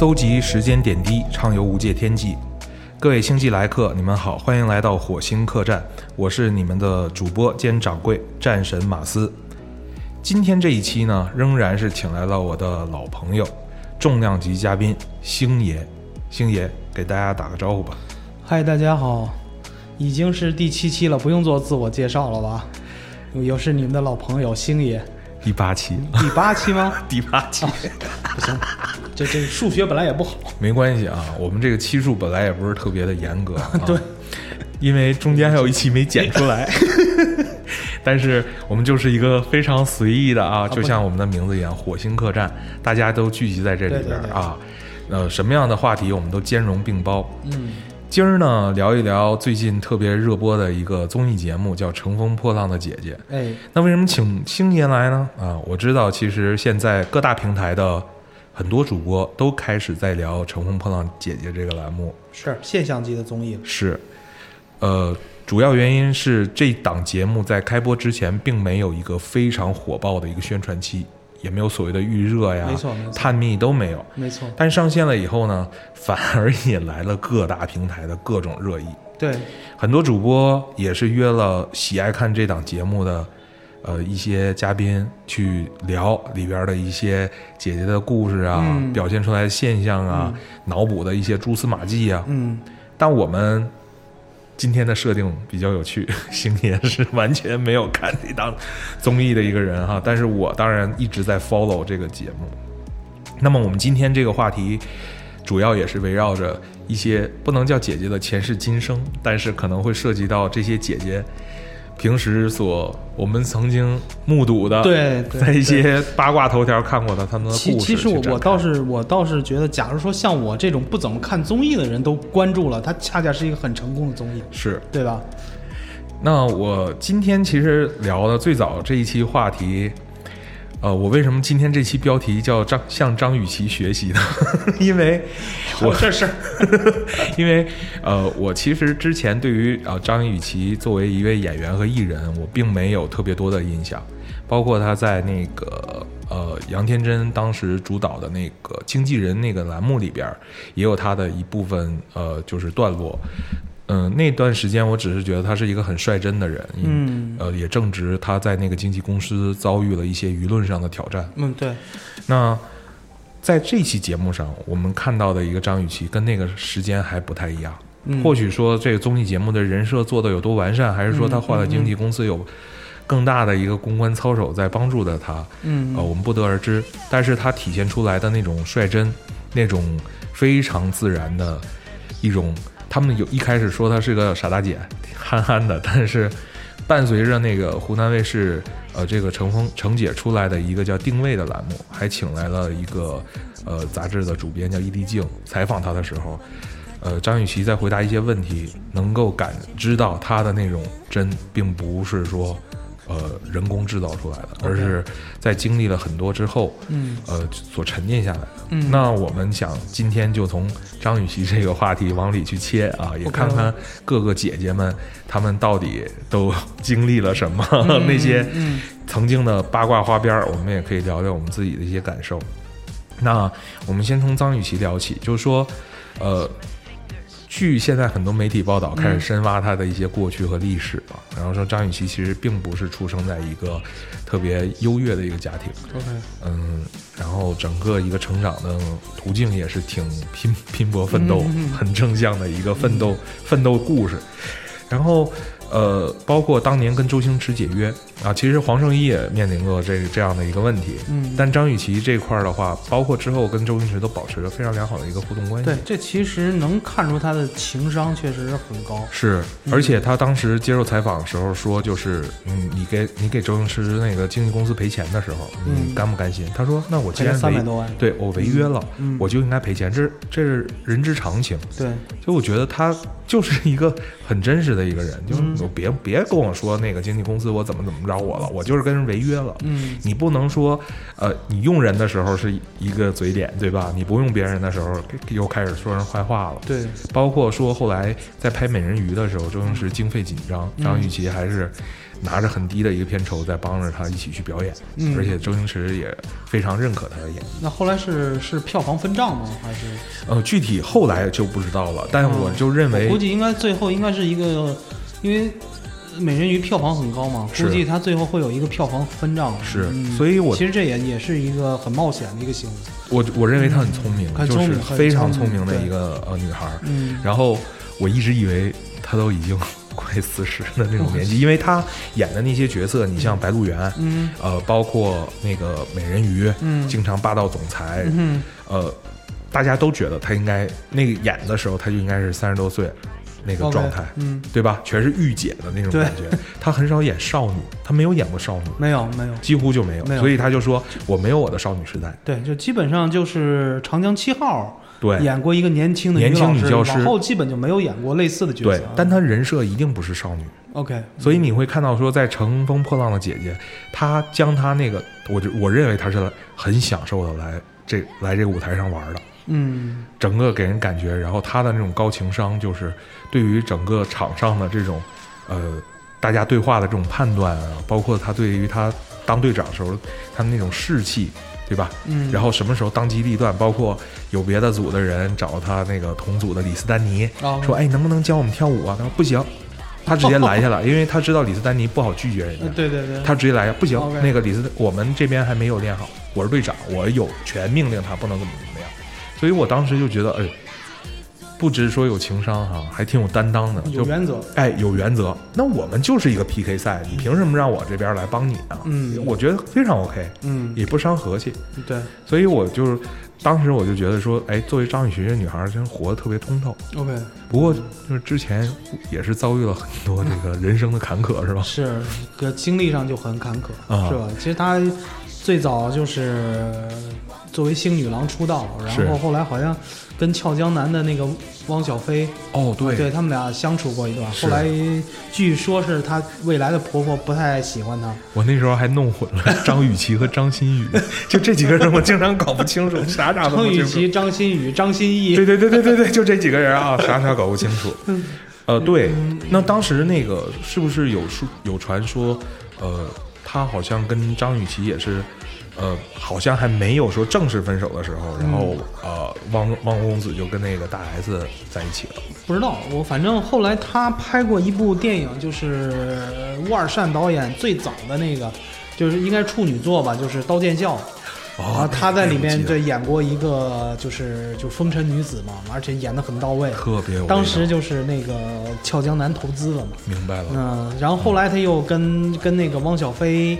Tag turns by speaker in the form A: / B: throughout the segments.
A: 搜集时间点滴，畅游无界天际。各位星际来客，你们好，欢迎来到火星客栈。我是你们的主播兼掌柜战神马斯。今天这一期呢，仍然是请来了我的老朋友，重量级嘉宾星爷。星爷，给大家打个招呼吧。
B: 嗨，大家好，已经是第七期了，不用做自我介绍了吧？又是你们的老朋友星爷。
A: 第八期，
B: 第八期吗？
A: 第八期，
B: 不行，这这数学本来也不好。
A: 没关系啊，我们这个期数本来也不是特别的严格，
B: 对，
A: 因为中间还有一期没剪出来。但是我们就是一个非常随意的啊，就像我们的名字一样，火星客栈，大家都聚集在这里边啊。呃，什么样的话题我们都兼容并包。
B: 嗯。
A: 今儿呢，聊一聊最近特别热播的一个综艺节目，叫《乘风破浪的姐姐》。
B: 哎，
A: 那为什么请星爷来呢？啊，我知道，其实现在各大平台的很多主播都开始在聊《乘风破浪姐姐》这个栏目，
B: 是现象级的综艺。
A: 是，呃，主要原因是这档节目在开播之前并没有一个非常火爆的一个宣传期。也没有所谓的预热呀，
B: 没错，
A: 探秘都没有，
B: 没错。
A: 但上线了以后呢，反而引来了各大平台的各种热议。
B: 对，
A: 很多主播也是约了喜爱看这档节目的，呃，一些嘉宾去聊里边的一些姐姐的故事啊，表现出来的现象啊，脑补的一些蛛丝马迹啊。
B: 嗯，
A: 但我们。今天的设定比较有趣，星爷是完全没有看这档综艺的一个人哈，但是我当然一直在 follow 这个节目。那么我们今天这个话题，主要也是围绕着一些不能叫姐姐的前世今生，但是可能会涉及到这些姐姐。平时所我们曾经目睹的，
B: 对，
A: 在一些八卦头条看过的他们的故
B: 事。其实我我倒是我倒是觉得，假如说像我这种不怎么看综艺的人都关注了，它恰恰是一个很成功的综艺，
A: 是
B: 对吧？
A: 那我今天其实聊的最早这一期话题。呃，我为什么今天这期标题叫张向张雨绮学习呢？因为，我
B: 这是，
A: 因为呃，我其实之前对于呃张雨绮作为一位演员和艺人，我并没有特别多的印象，包括她在那个呃杨天真当时主导的那个经纪人那个栏目里边，也有她的一部分呃就是段落。嗯，那段时间我只是觉得他是一个很率真的人，
B: 嗯，
A: 呃，也正值他在那个经纪公司遭遇了一些舆论上的挑战，
B: 嗯，对。
A: 那在这期节目上，我们看到的一个张雨绮跟那个时间还不太一样，嗯或许说这个综艺节目的人设做的有多完善，还是说他换了经纪公司有更大的一个公关操守在帮助着他，
B: 嗯，
A: 呃，我们不得而知。但是他体现出来的那种率真，那种非常自然的一种。他们有一开始说她是个傻大姐，憨憨的，但是伴随着那个湖南卫视呃这个乘风程姐出来的一个叫定位的栏目，还请来了一个呃杂志的主编叫伊丽静采访她的时候，呃张雨绮在回答一些问题，能够感知到她的那种真，并不是说。呃，人工制造出来的，而是在经历了很多之后，
B: 嗯，
A: 呃，所沉淀下来的。
B: 嗯，
A: 那我们想今天就从张雨绮这个话题往里去切啊，也看看各个姐姐们她们到底都经历了什么，那些曾经的八卦花边，我们也可以聊聊我们自己的一些感受。那我们先从张雨绮聊起，就是说，呃。据现在很多媒体报道，开始深挖他的一些过去和历史了。然后说张雨绮其实并不是出生在一个特别优越的一个家庭。
B: OK，
A: 嗯，然后整个一个成长的途径也是挺拼拼搏奋斗、很正向的一个奋斗奋斗故事。然后，呃，包括当年跟周星驰解约啊，其实黄圣依也面临过这这样的一个问题。
B: 嗯，
A: 但张雨绮这块儿的话，包括之后跟周星驰都保持着非常良好的一个互动关系。
B: 对，这其实能看出他的情商确实是很高。
A: 是，
B: 嗯
A: 而且他当时接受采访的时候说，就是嗯，你给你给周星驰那个经纪公司赔钱的时候，你
B: 嗯
A: 甘不甘心？他说，那我既然违
B: 三百多万。
A: 对我违约了，
B: 嗯，
A: 我就应该赔钱，这这是人之常情。
B: 对，
A: 所以我觉得他就是一个很真实的一个人，就是
B: 嗯
A: 我别别跟我说那个经纪公司我怎么怎么着我了，我就是跟人违约了。
B: 嗯，
A: 你不能说，呃，你用人的时候是一个嘴脸，对吧？你不用别人的时候，又开始说人坏话了。
B: 对，
A: 包括说后来在拍《美人鱼》的时候，周星驰经费紧张，
B: 嗯
A: 张雨绮还是拿着很低的一个片酬在帮着他一起去表演，
B: 嗯
A: 而且周星驰也非常认可他的演技。
B: 那后来是是票房分账吗？还是？
A: 呃，具体后来就不知道了，但我就认为
B: 我估计应该最后应该是一个，因为美人鱼票房很高嘛，
A: 是
B: 估计它最后会有一个票房分账。
A: 是，
B: 嗯
A: 所以我
B: 其实这也也是一个很冒险的一个行为。
A: 我我认为她很聪明，
B: 很
A: 就是非常
B: 聪明
A: 的一个呃女孩儿。
B: 嗯，
A: 然后我一直以为她都已经快四十的那种 年纪，因为她演的那些角色，你像《白鹿原》，
B: 嗯
A: 呃，包括那个美人鱼，
B: 嗯
A: 经常霸道总裁，
B: 嗯
A: 呃，大家都觉得她应该那个演的时候，她就应该是三十多岁那个状态。
B: 嗯，
A: 对吧？全是御姐的那种感觉，她很少演少女，她没有演过少女，
B: 没有没有，
A: 几乎就没有，
B: 没有
A: 所以她就说我没有我的少女时代。
B: 对，就基本上就是《长江七号》
A: 对
B: 演过一个年轻的
A: 年轻，女教师
B: 往后基本就没有演过类似的角
A: 对
B: 色。，
A: 但她人设一定不是少女
B: ，OK，
A: 所以你会看到说，在《乘风破浪的姐姐》，她将她那个，我就我认为她是很享受的来这来这个舞台上玩的，
B: 嗯
A: 整个给人感觉，然后他的那种高情商，就是对于整个场上的这种，呃，大家对话的这种判断啊，包括他对于他当队长的时候，他们那种士气，对吧？
B: 嗯，
A: 然后什么时候当机立断，包括有别的组的人找他那个同组的李斯丹妮，
B: 哦
A: 说：“哎，能不能教我们跳舞啊？”他说：“不行。”他直接拦下了，因为他知道李斯丹妮不好拒绝人家
B: 呃，对对对，
A: 他直接来不行。那个李斯，我们这边还没有练好，我是队长，我有权命令他不能怎么怎么样。所以我当时就觉得，哎，不只说有情商哈，还挺有担当的，
B: 有原则。
A: 哎有原则。那我们就是一个 PK 赛，你凭什么让我这边来帮你呢？
B: 嗯
A: 我觉得非常 OK，
B: 嗯，
A: 也不伤和气。
B: 对
A: 所以我就是当时我就觉得说，哎，作为张雨绮这女孩，真活得特别通透。
B: ，OK，
A: 不过就是之前也是遭遇了很多这个人生的坎坷，是吧？
B: 是个经历上就很坎坷，
A: 嗯
B: 是吧？其实她最早就是作为星女郎出道，然后后来好像跟俏江南的那个汪小菲，
A: 哦，对。
B: 对他们俩相处过一段。后来据说是她未来的婆婆不太喜欢她，
A: 我那时候还弄混了 张雨绮和张馨予，就这几个人我经常搞不清楚，啥啥都
B: 张雨。绮、张馨予、张歆艺，
A: 对对对对对对，就这几个人啊，啥啥搞不清楚。呃，对，那当时那个是不是有说有传说，呃，他好像跟张雨绮也是，呃，好像还没有说正式分手的时候，然后呃，汪汪公子就跟那个大 S 在一起了。
B: 不知道，我反正后来他拍过一部电影，就是乌尔善导演最早的那个，就是应该处女作吧，就是《刀剑笑》。然后
A: 哦，
B: 他在里面
A: 对
B: 对演过一个就是就风尘女子嘛，而且演得很到位。
A: 特别有
B: 当时就是那个俏江南投资了嘛，
A: 明白了，
B: 嗯，然后后来他又跟跟那个汪小菲，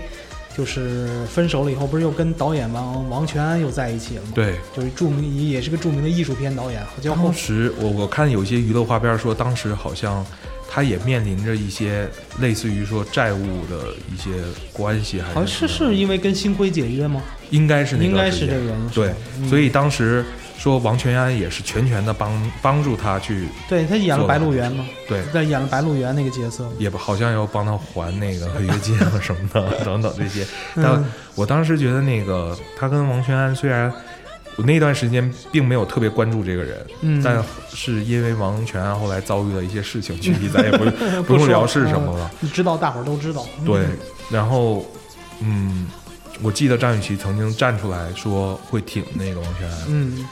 B: 就是分手了以后，不是又跟导演王王全安又在一起了吗？，
A: 对。
B: 就是著名也是个著名的艺术片导演，好像后
A: 当时我我看有一些娱乐花边说，当时好像他也面临着一些类似于说债务的一些关系，还
B: 好像是是因为跟星辉解约吗？
A: 应该是那
B: 应该是这个原因。
A: 对，
B: 嗯
A: 所以当时说王全安也是全权的帮帮助他去，
B: 对他演了《白鹿原》嘛，
A: 对，
B: 在演了《白鹿原》那个角色。
A: 也好像要帮他还那个违约金啊 什么的等等这些。但
B: 嗯
A: 我当时觉得那个他跟王全安虽然。我那段时间并没有特别关注这个人，
B: 嗯
A: 但是因为王全安后来遭遇了一些事情，具体咱也 不
B: 不
A: 用聊是什么了。
B: 嗯你知道，大伙儿都知道。
A: 对，然后嗯，我记得张雨绮曾经站出来说会挺那个王全安，
B: 嗯，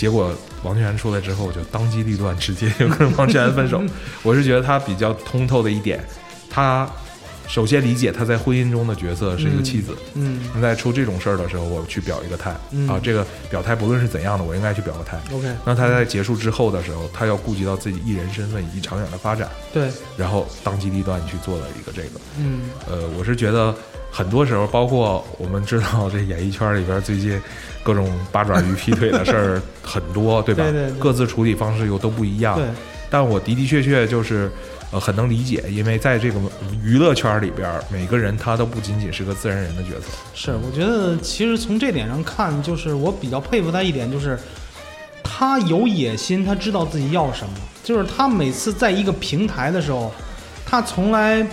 A: 结果王全安出来之后我就当机立断，直接就跟王全安分手。我是觉得他比较通透的一点，他首先理解他在婚姻中的角色是一个妻子。
B: 嗯
A: 那在出这种事儿的时候，我去表一个态、
B: 嗯
A: 啊，这个表态不论是怎样的，我应该去表个态。
B: ，OK，
A: 那他在结束之后的时候，他要顾及到自己艺人身份以及长远的发展，
B: 对，
A: 然后当机立断去做了一个这个。
B: 嗯
A: 呃，我是觉得很多时候，包括我们知道这演艺圈里边最近各种八爪鱼劈腿的事儿很多，对吧？
B: 对对对
A: 各自处理方式又都不一样。
B: 对，
A: 但我的的确确就是。呃，很能理解，因为在这个娱乐圈里边，每个人他都不仅仅是个自然人的角色。
B: 是，我觉得其实从这点上看，就是我比较佩服他一点，就是他有野心，他知道自己要什么。就是他每次在一个平台的时候，他从来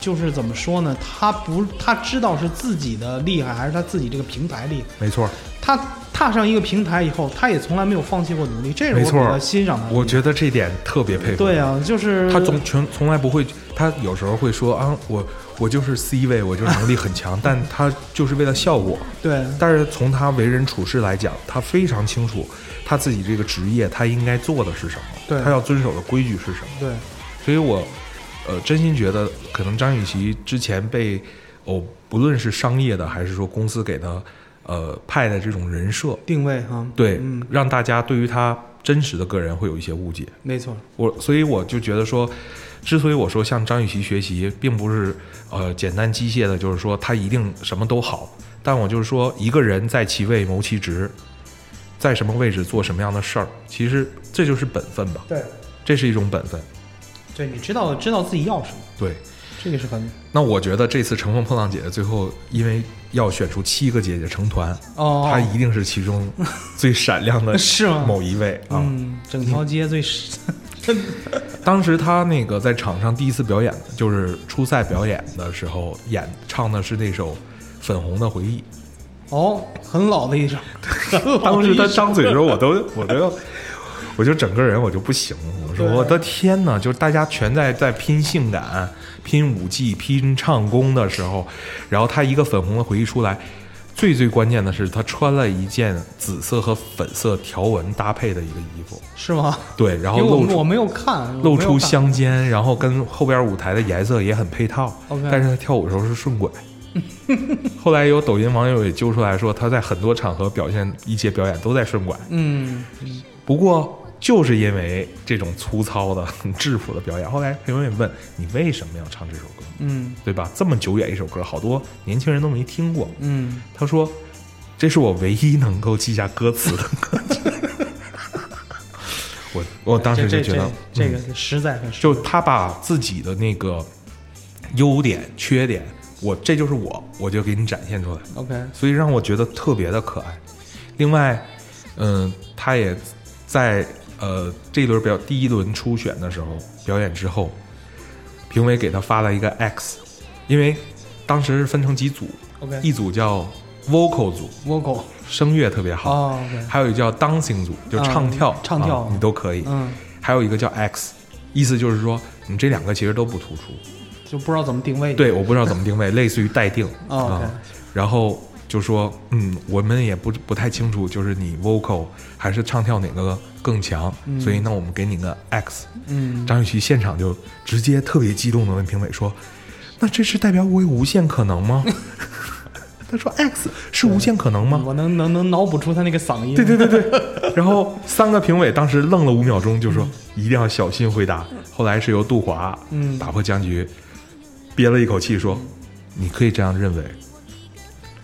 B: 就是怎么说呢？他不，他知道是自己的厉害还是他自己这个平台厉害。
A: 没错，
B: 他踏上一个平台以后，他也从来没有放弃过努力，这是我比
A: 没错
B: 较欣赏他的。
A: 我觉得这点特别佩服。
B: 对啊，就是
A: 他从从从来不会，他有时候会说啊，我我就是 C 位，我就是能力很强，但他就是为了效果。
B: 对
A: 但是从他为人处事来讲，他非常清楚他自己这个职业他应该做的是什么，
B: 对
A: 他要遵守的规矩是什么。
B: 对，
A: 所以我呃真心觉得，可能张雨绮之前被哦，不论是商业的还是说公司给他呃派的这种人设，
B: 定位哈，
A: 对，
B: 嗯，
A: 让大家对于他真实的个人会有一些误解。
B: 没错，
A: 我所以我就觉得说，之所以我说向张雨绮学习，并不是呃简单机械的，就是说他一定什么都好，但我就是说，一个人在其位谋其职，在什么位置做什么样的事儿，其实这就是本分吧，
B: 对，
A: 这是一种本分。
B: 对你知道知道自己要什么，
A: 对，
B: 这个是很
A: 那我觉得这次乘风破浪姐姐最后，因为要选出七个姐姐成团，
B: 哦，
A: 她一定是其中最闪亮的
B: 是吗？
A: 某一位啊。
B: 嗯，整条街最
A: 当时她那个在场上第一次表演，就是初赛表演的时候演唱的是那首《粉红的回忆
B: 哦，很老的一首。》。
A: 当时她张嘴的时候，我都我都要，我就整个人我就不行了。我说我的天呐，就是大家全在在拼性感、拼舞技、拼唱功的时候，然后他一个粉红的回忆出来。最最关键的是，他穿了一件紫色和粉色条纹搭配的一个衣服，
B: 是吗？
A: 对，然后露出
B: 我我没有看，我
A: 露出香肩，然后跟后边舞台的颜色也很配套。但是他跳舞的时候是顺拐。后来有抖音网友也揪出来说，他在很多场合表现一些表演都在顺拐。
B: 嗯，
A: 不过就是因为这种粗糙的、很质朴的表演，后来评委问你为什么要唱这首歌，
B: 嗯
A: 对吧？这么久远一首歌，好多年轻人都没听过。
B: 嗯，
A: 他说：“这是我唯一能够记下歌词的歌曲。我”我当时就觉得，
B: 这个实在很实
A: 就他把自己的那个优点、缺点，我这就是我，我就给你展现出来
B: ，OK，
A: 所以让我觉得特别的可爱。另外，嗯、他也在呃这一轮表第一轮初选的时候表演之后，评委给他发了一个 X，因为当时是分成几组
B: ，OK，
A: 一组叫 vocal 组
B: ，vocal
A: 声乐特别好，
B: 哦，OK，
A: 还有一个叫 dancing 组，就唱跳，
B: 嗯唱跳
A: 啊你都可以。
B: 嗯，
A: 还有一个叫 X，意思就是说你这两个其实都不突出。
B: 就不知道怎么定位。
A: 对，我不知道怎么定位，类似于待定啊。然后就说，嗯，我们也不不太清楚，就是你 vocal 还是唱跳哪个更强，
B: 嗯
A: 所以那我们给你个 X。
B: 嗯，
A: 张雨绮现场就直接特别激动的问评委说：“那这是代表我有无限可能吗？” 他说：“X 是无限可能吗？”
B: 我能能能脑补出他那个嗓音。
A: 对对对对，然后三个评委当时愣了五秒钟，就说一定要小心回答。后来是由杜华
B: 嗯
A: 打破僵局，憋了一口气说：“你可以这样认为。”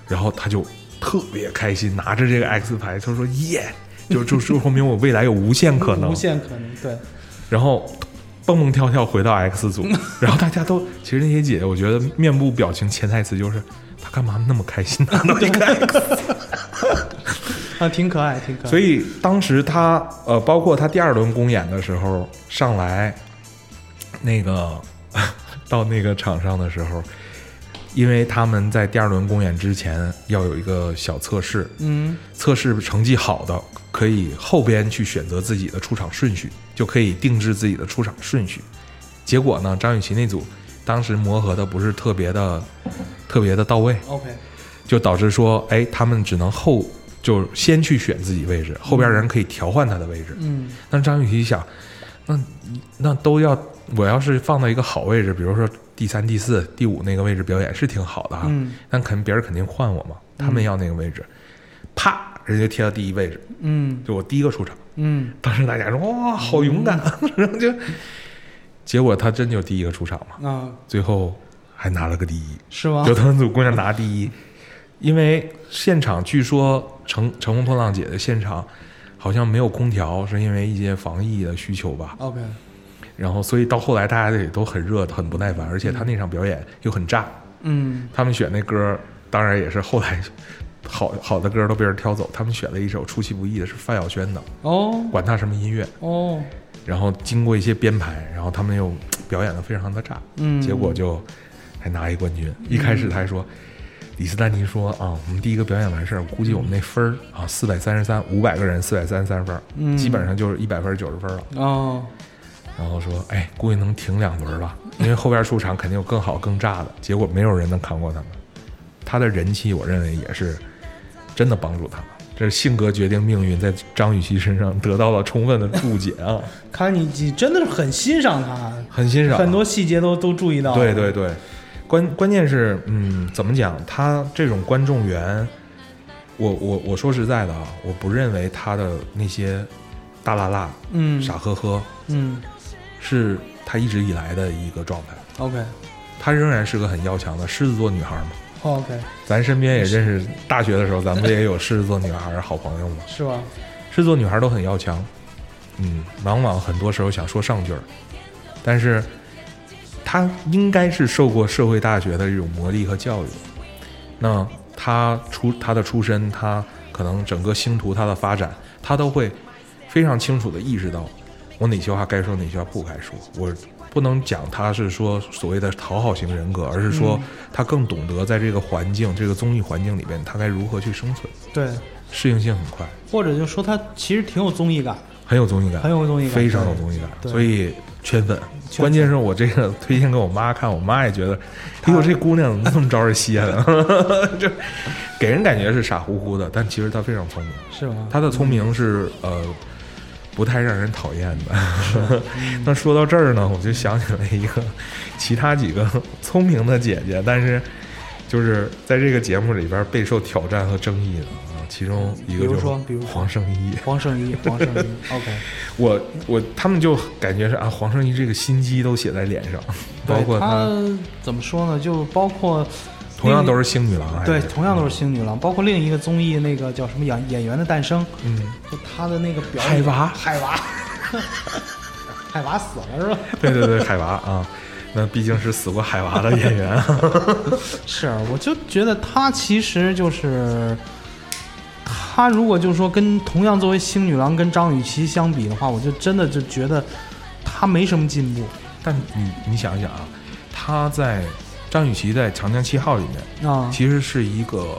A: 然后他就特别开心，拿着这个 X 牌，他说：“耶！”就就就说明我未来有无限可能
B: 无。限可能，对，
A: 然后蹦蹦跳跳回到 X 组，然后大家都其实那些姐姐，我觉得面部表情潜台词就是她干嘛那么开心拿到一个 X。
B: 啊，挺可爱，挺可爱。
A: 所以当时他呃，包括他第二轮公演的时候上来，那个 到那个场上的时候，因为他们在第二轮公演之前要有一个小测试，
B: 嗯
A: 测试成绩好的可以后边去选择自己的出场顺序，就可以定制自己的出场顺序。结果呢，张雨绮那组当时磨合的不是特别的特别的到位
B: ，，OK，
A: 就导致说，哎，他们只能后就先去选自己位置，后边人可以调换他的位置。
B: 嗯。
A: 但是张雨绮想，那那都要我要是放到一个好位置，比如说第三、第四、第五那个位置表演是挺好的哈，
B: 嗯。
A: 但肯别人肯定换我嘛，他们要那个位置，啪，人家就贴到第一位置，
B: 嗯。
A: 就我第一个出场。
B: 嗯。
A: 当时大家说哇，好勇敢，然 后就，结果他真就第一个出场嘛，
B: 啊，
A: 最后还拿了个第一，
B: 是吗？
A: 就？他们组姑娘拿第一，因为现场据说乘乘风破浪姐的现场好像没有空调，是因为一些防疫的需求吧。
B: OK，
A: 然后所以到后来大家也都很热，很不耐烦，而且他那场表演又很炸，
B: 嗯。
A: 他们选那歌当然也是后来好好的歌都被人挑走，他们选了一首出其不意的是范晓萱的，
B: 哦
A: 管他什么音乐。
B: 哦，
A: 然后经过一些编排，然后他们又表演的非常的炸，
B: 嗯，
A: 结果就还拿一冠军。一开始他还说，李斯丹妮说啊，我们第一个表演完事儿，估计我们那分儿啊四百三十三，五百个人四百三十三分，
B: 嗯
A: 基本上就是一百分九十分了。
B: 哦，
A: 然后说，哎，估计能挺两轮吧，因为后边出场肯定有更好更炸的。结果没有人能扛过他们，他的人气我认为也是真的帮助他们。这是性格决定命运，在张雨绮身上得到了充分的注解啊，
B: 看来你你真的是很欣赏他，
A: 很欣赏。
B: 很多细节都都注意到。
A: 对对对，关关键是，嗯，怎么讲？他这种观众缘，我我我说实在的啊，我不认为他的那些大辣辣、
B: 嗯，
A: 傻呵呵
B: 嗯
A: 是他一直以来的一个状态。
B: ，OK
A: 他仍然是个很要强的狮子座女孩嘛。
B: OK，
A: 咱身边也认识，大学的时候咱们也有狮子座女孩好朋友嘛。
B: 是吧？
A: 狮子座女孩都很要强，嗯，往往很多时候想说上句儿，但是她应该是受过社会大学的这种磨砺和教育。那她出她的出身，她可能整个星途她的发展，她都会非常清楚的意识到，我哪些话该说，哪些话不该说。我不能讲他是说所谓的讨好型人格，而是说他更懂得在这个环境、这个综艺环境里边，他该如何去生存，
B: 对，
A: 适应性很快。
B: 或者就说他其实挺有综艺感，
A: 很有综艺感，
B: 很有综艺感，
A: 非常有综艺感，所以圈粉。关键是我这个推荐给我妈看，我妈也觉得，哎呦，这姑娘怎么这么招人稀罕啊？就给人感觉是傻乎乎的，但其实她非常聪明。
B: 是吗？
A: 她的聪明是呃不太让人讨厌的。那说到这儿呢，我就想起了一个其他几个聪明的姐姐，但是就是在这个节目里边备受挑战和争议的啊，其中一个
B: 比如
A: 就是
B: 说比如说
A: 黄圣依。
B: 黄圣依，黄圣依，OK，
A: 我我他们就感觉是啊，黄圣依这个心机都写在脸上，包括她
B: 怎么说呢？就包括
A: 同样都是星女郎，还
B: 对，同样都是星女郎，包括另一个综艺那个叫什么演演员的诞生，
A: 嗯，
B: 就他的那个表演
A: 海娃。
B: 海娃，海娃死了是吧？
A: 对对对，海娃啊，那毕竟是死过海娃的演员啊，
B: 是，我就觉得他其实就是，他如果就是说跟同样作为星女郎跟张雨绮相比的话，我就真的就觉得他没什么进步。
A: 但你你想想啊，他在张雨绮在《长江七号》里面
B: 啊。
A: 其实是一个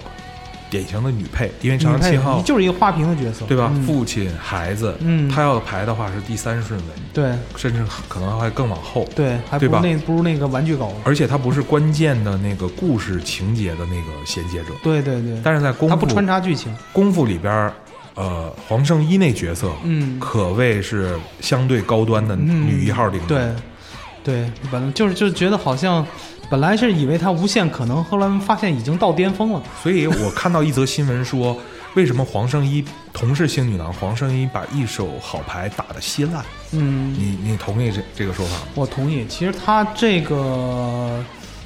A: 典型的女配，因为《长江七号》
B: 就是一个花瓶的角色，
A: 对吧？
B: 嗯
A: 父亲、孩子，
B: 嗯
A: 她要排的话是第三顺位，
B: 对
A: 甚至可能还更往后。
B: 对，还不如那不如那个玩具狗。
A: 而且她不是关键的那个故事情节的那个衔接者，
B: 对对对，
A: 但是在功夫
B: 他不穿插剧情。
A: 功夫里边儿，呃，黄圣依那角色，
B: 嗯
A: 可谓是相对高端的
B: 嗯
A: 女一号领
B: 对
A: 军。
B: 对，反正就是就觉得好像本来是以为他无限可能，后来发现已经到巅峰了。
A: 所以我看到一则新闻说，为什么黄圣依同是星女郎，黄圣依把一手好牌打得稀烂？
B: 嗯，
A: 你你同意这这个说法吗？
B: 我同意。其实他这个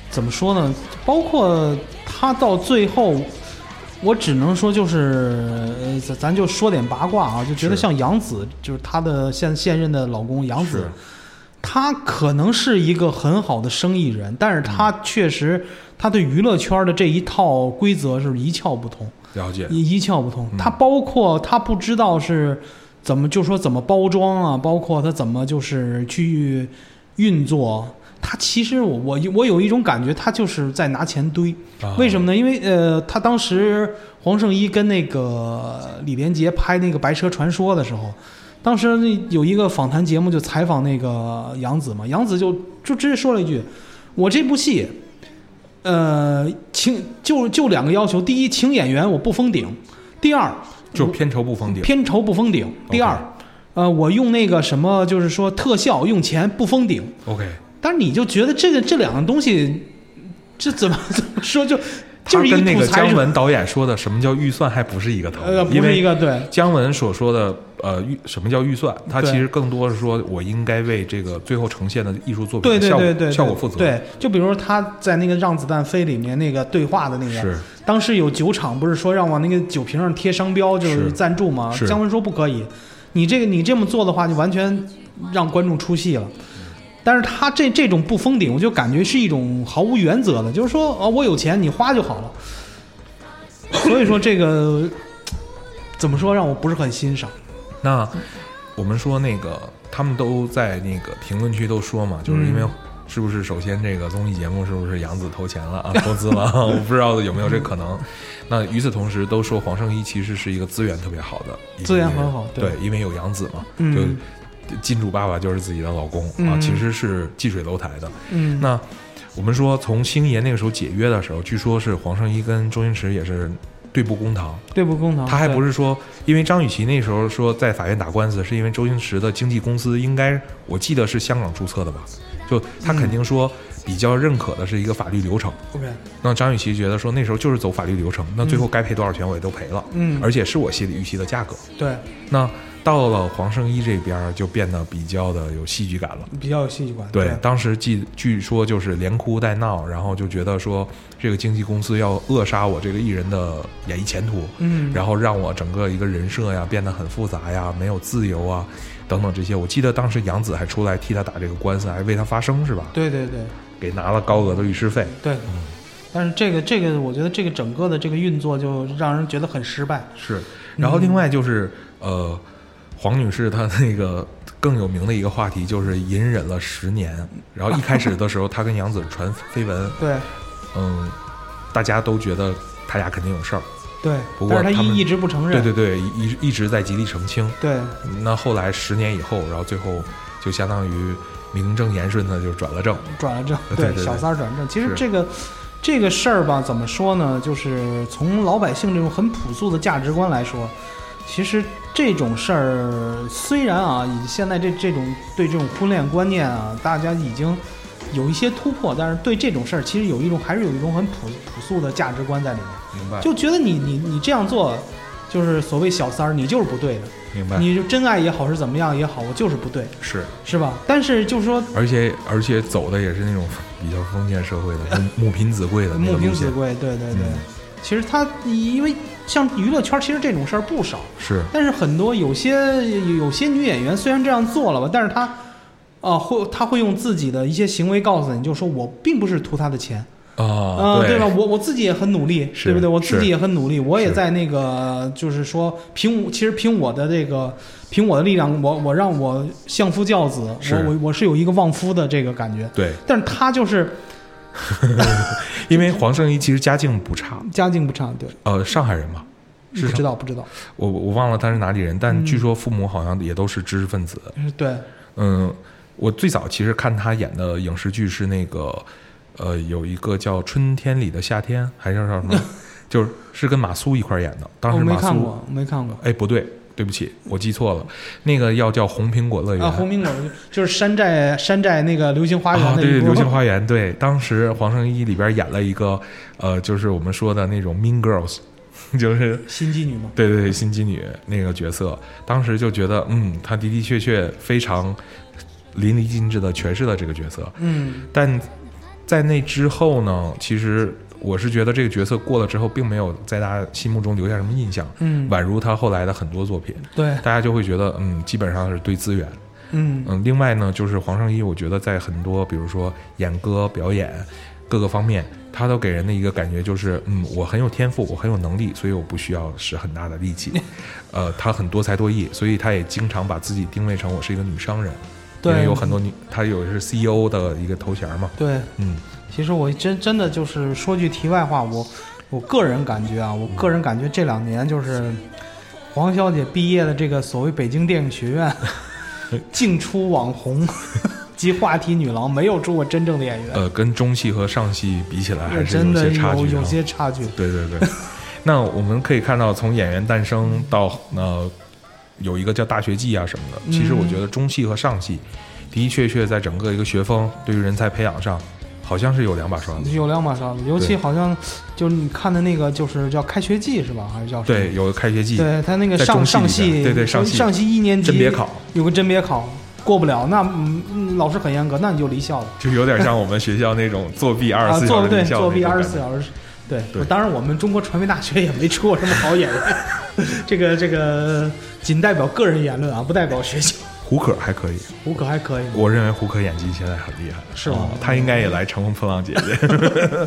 B: 怎么说呢？包括他到最后，我只能说就是，呃，咱咱就说点八卦啊，就觉得像杨紫，就是她的现现任的老公杨紫
A: 是，
B: 他可能是一个很好的生意人，但是他确实他对娱乐圈的这一套规则是一窍不通。
A: 了解，
B: 一一窍不通。
A: 嗯
B: 他包括他不知道是怎么，就说怎么包装啊，包括他怎么就是去运作。他其实我我我有一种感觉，他就是在拿钱堆。
A: 啊
B: 为什么呢？因为呃，他当时黄圣依跟那个李连杰拍那个《白蛇传说》的时候，当时那有一个访谈节目就采访那个杨紫嘛，杨紫就就直接说了一句：“我这部戏，呃，请就就两个要求，第一，请演员我不封顶；第二，
A: 就片酬不封顶？
B: 片酬不封顶；第二呃，我用那个什么，就是说特效用钱不封顶。
A: OK，
B: 但是你就觉得这个这两个东西，这怎么怎么说就就
A: 他
B: 是
A: 跟那个姜文导演说的什么叫预算还不是一个头，
B: 呃，
A: 因为
B: 不是一个对。
A: 姜文所说的呃预什么叫预算，他其实更多是说我应该为这个最后呈现的艺术作品效
B: 对对对
A: 效果负责。
B: 对，就比如说他在那个《让子弹飞》里面那个对话的那个，
A: 是。
B: 当时有酒厂不是说让往那个酒瓶上贴商标，就是
A: 是。
B: 赞助吗？姜文说不可以，你这个你这么做的话，就完全让观众出戏了。但是他这这种不封顶，我就感觉是一种毫无原则的，就是说，哦，我有钱，你花就好了。所以说这个怎么说，让我不是很欣赏。
A: 那我们说那个，他们都在那个评论区都说嘛，就是因为
B: 嗯
A: 是不是首先这个综艺节目是不是杨紫投钱了啊，投资了？我不知道有没有这可能。那与此同时，都说黄圣依其实是一个资源特别好的
B: 资源很好对
A: 对，因为有杨紫嘛，
B: 嗯
A: 就金主爸爸就是自己的老公啊，
B: 嗯
A: 其实是近水楼台的。
B: 嗯，
A: 那我们说，从星爷那个时候解约的时候，据说是黄圣依跟周星驰也是对簿公堂。
B: 对簿公堂，
A: 他还不
B: 是
A: 是说，因为张雨绮那时候说在法院打官司，是因为周星驰的经纪公司应该我记得是香港注册的吧？就他肯定说比较认可的是一个法律流程。
B: OK，
A: 那张雨绮觉得说那时候就是走法律流程，那最后该赔多少钱我也都赔了，
B: 嗯，
A: 而且是我心里预期的价格。
B: 对，
A: 那到了黄圣依这边儿就变得比较的有戏剧感了。
B: 比较有戏剧感。
A: 对，当时记据说就是连哭带闹，然后就觉得说这个经纪公司要扼杀我这个艺人的演艺前途，
B: 嗯，
A: 然后让我整个一个人设呀变得很复杂呀，没有自由啊，等等这些。我记得当时杨紫还出来替他打这个官司，还为他发声是吧？
B: 对对对
A: 给拿了高额的律师费。
B: 对。但是这个这个，我觉得这个整个的这个运作就让人觉得很失败。
A: 是，然后另外就是呃，黄女士她那个更有名的一个话题就是隐忍了十年，然后一开始的时候她跟杨紫传绯闻，
B: 对
A: 嗯，大家都觉得他俩肯定有事儿，
B: 对，
A: 不过他们
B: 但是他一一直不承认。
A: 对对对，一一直在极力澄清。
B: 对
A: 那后来十年以后，然后最后就相当于名正言顺的就转了正。
B: 转了正，
A: 对对对
B: 小三儿转正。其实这个这个事儿吧，怎么说呢？就是从老百姓这种很朴素的价值观来说，其实这种事儿虽然啊，以现在这这种对这种婚恋观念啊，大家已经有一些突破，但是对这种事儿，其实有一种还是有一种很朴朴素的价值观在里面，
A: 明白，
B: 就觉得你你你这样做。就是所谓小三儿，你就是不对的。
A: 明白，
B: 你就真爱也好，是怎么样也好，我就是不对，
A: 是，
B: 是吧？但是就是说，
A: 而且而且走的也是那种比较封建社会的母母凭子贵的
B: 母。凭子贵，对对对。
A: 嗯
B: 其实他因为像娱乐圈，其实这种事儿不少，
A: 是，
B: 但是很多有些有些女演员虽然这样做了吧，但是她啊、会她会用自己的一些行为告诉你，就是说我并不是图她的钱，
A: 啊，
B: 啊，对吧？我我自己也很努力，对不对？我自己也很努力，我也在那个，就是说，凭我其实凭我的这个，凭我的力量，我我让我相夫教子，我我我是有一个旺夫的这个感觉。
A: 对，
B: 但是他就是
A: 因为黄圣依其实家境不差，
B: 家境不差，对，
A: 呃，上海人嘛，是
B: 不知道不知道，
A: 我我忘了他是哪里人，但
B: 嗯
A: 据说父母好像也都是知识分子。
B: 对，
A: 嗯，我最早其实看他演的影视剧是那个，呃，有一个叫《春天里的夏天》，还是叫什么？就是是跟马苏一块儿演的。当时马苏，
B: 没看过，我没看过。
A: 哎，不对，对不起，我记错了，那个要叫红苹果乐园。
B: 啊，红苹果就是山寨山寨那个《流星花园
A: 啊，》对流星花园》对，当时黄圣依里边演了一个，呃，就是我们说的那种 mean girls，就是
B: 心机女嘛。
A: 对对对心机女那个角色，当时就觉得，嗯，她的的确确非常淋漓尽致的诠释了这个角色，
B: 嗯，
A: 但在那之后呢，其实我是觉得这个角色过了之后，并没有在大家心目中留下什么印象，
B: 嗯，
A: 宛如他后来的很多作品，
B: 对，
A: 大家就会觉得，嗯，基本上是堆资源。
B: 嗯
A: 嗯，另外呢，就是黄圣依，我觉得在很多，比如说演歌、表演各个方面，他都给人的一个感觉就是，嗯，我很有天赋，我很有能力，所以我不需要使很大的力气。呃，他很多才多艺，所以他也经常把自己定位成我是一个女商人，因为，有很多女，他有的是 CEO 的一个头衔嘛。
B: 对。
A: 嗯，
B: 其实我真真的就是说句题外话，我我个人感觉啊，我个人感觉这两年就是黄小姐毕业的这个所谓北京电影学院，净出网红及话题女郎，没有出过真正的演员，
A: 呃，跟中戏和上戏比起来，还是有些差距、啊。
B: 有有些差距。
A: 对对对，那我们可以看到，从演员诞生到呃有一个叫《大学季》啊什么的，其实我觉得中戏和上戏的的确确在整个一个学风对于人才培养上，好像是有两把刷子。
B: 有两把刷子，尤其好像就是你看的那个，就是叫开学季是吧？还是叫什么
A: 对，有个开学季，
B: 对他那个上上
A: 戏对对上戏
B: 上戏一年级
A: 甄别考，
B: 有个甄别考过不了，那嗯嗯老师很严格，那你就离校了。
A: 就有点像我们学校那种作弊二
B: 啊，
A: 十四小时离校
B: 作弊二十四小时，对，
A: 对
B: 当然我们中国传媒大学也没出过什么好演员，这个这个仅代表个人言论啊，不代表学校。
A: 胡可还可以，
B: 胡可还可以，
A: 我认为胡可演技现在很厉害，
B: 是吗？
A: 啊他应该也来《乘风破浪姐姐》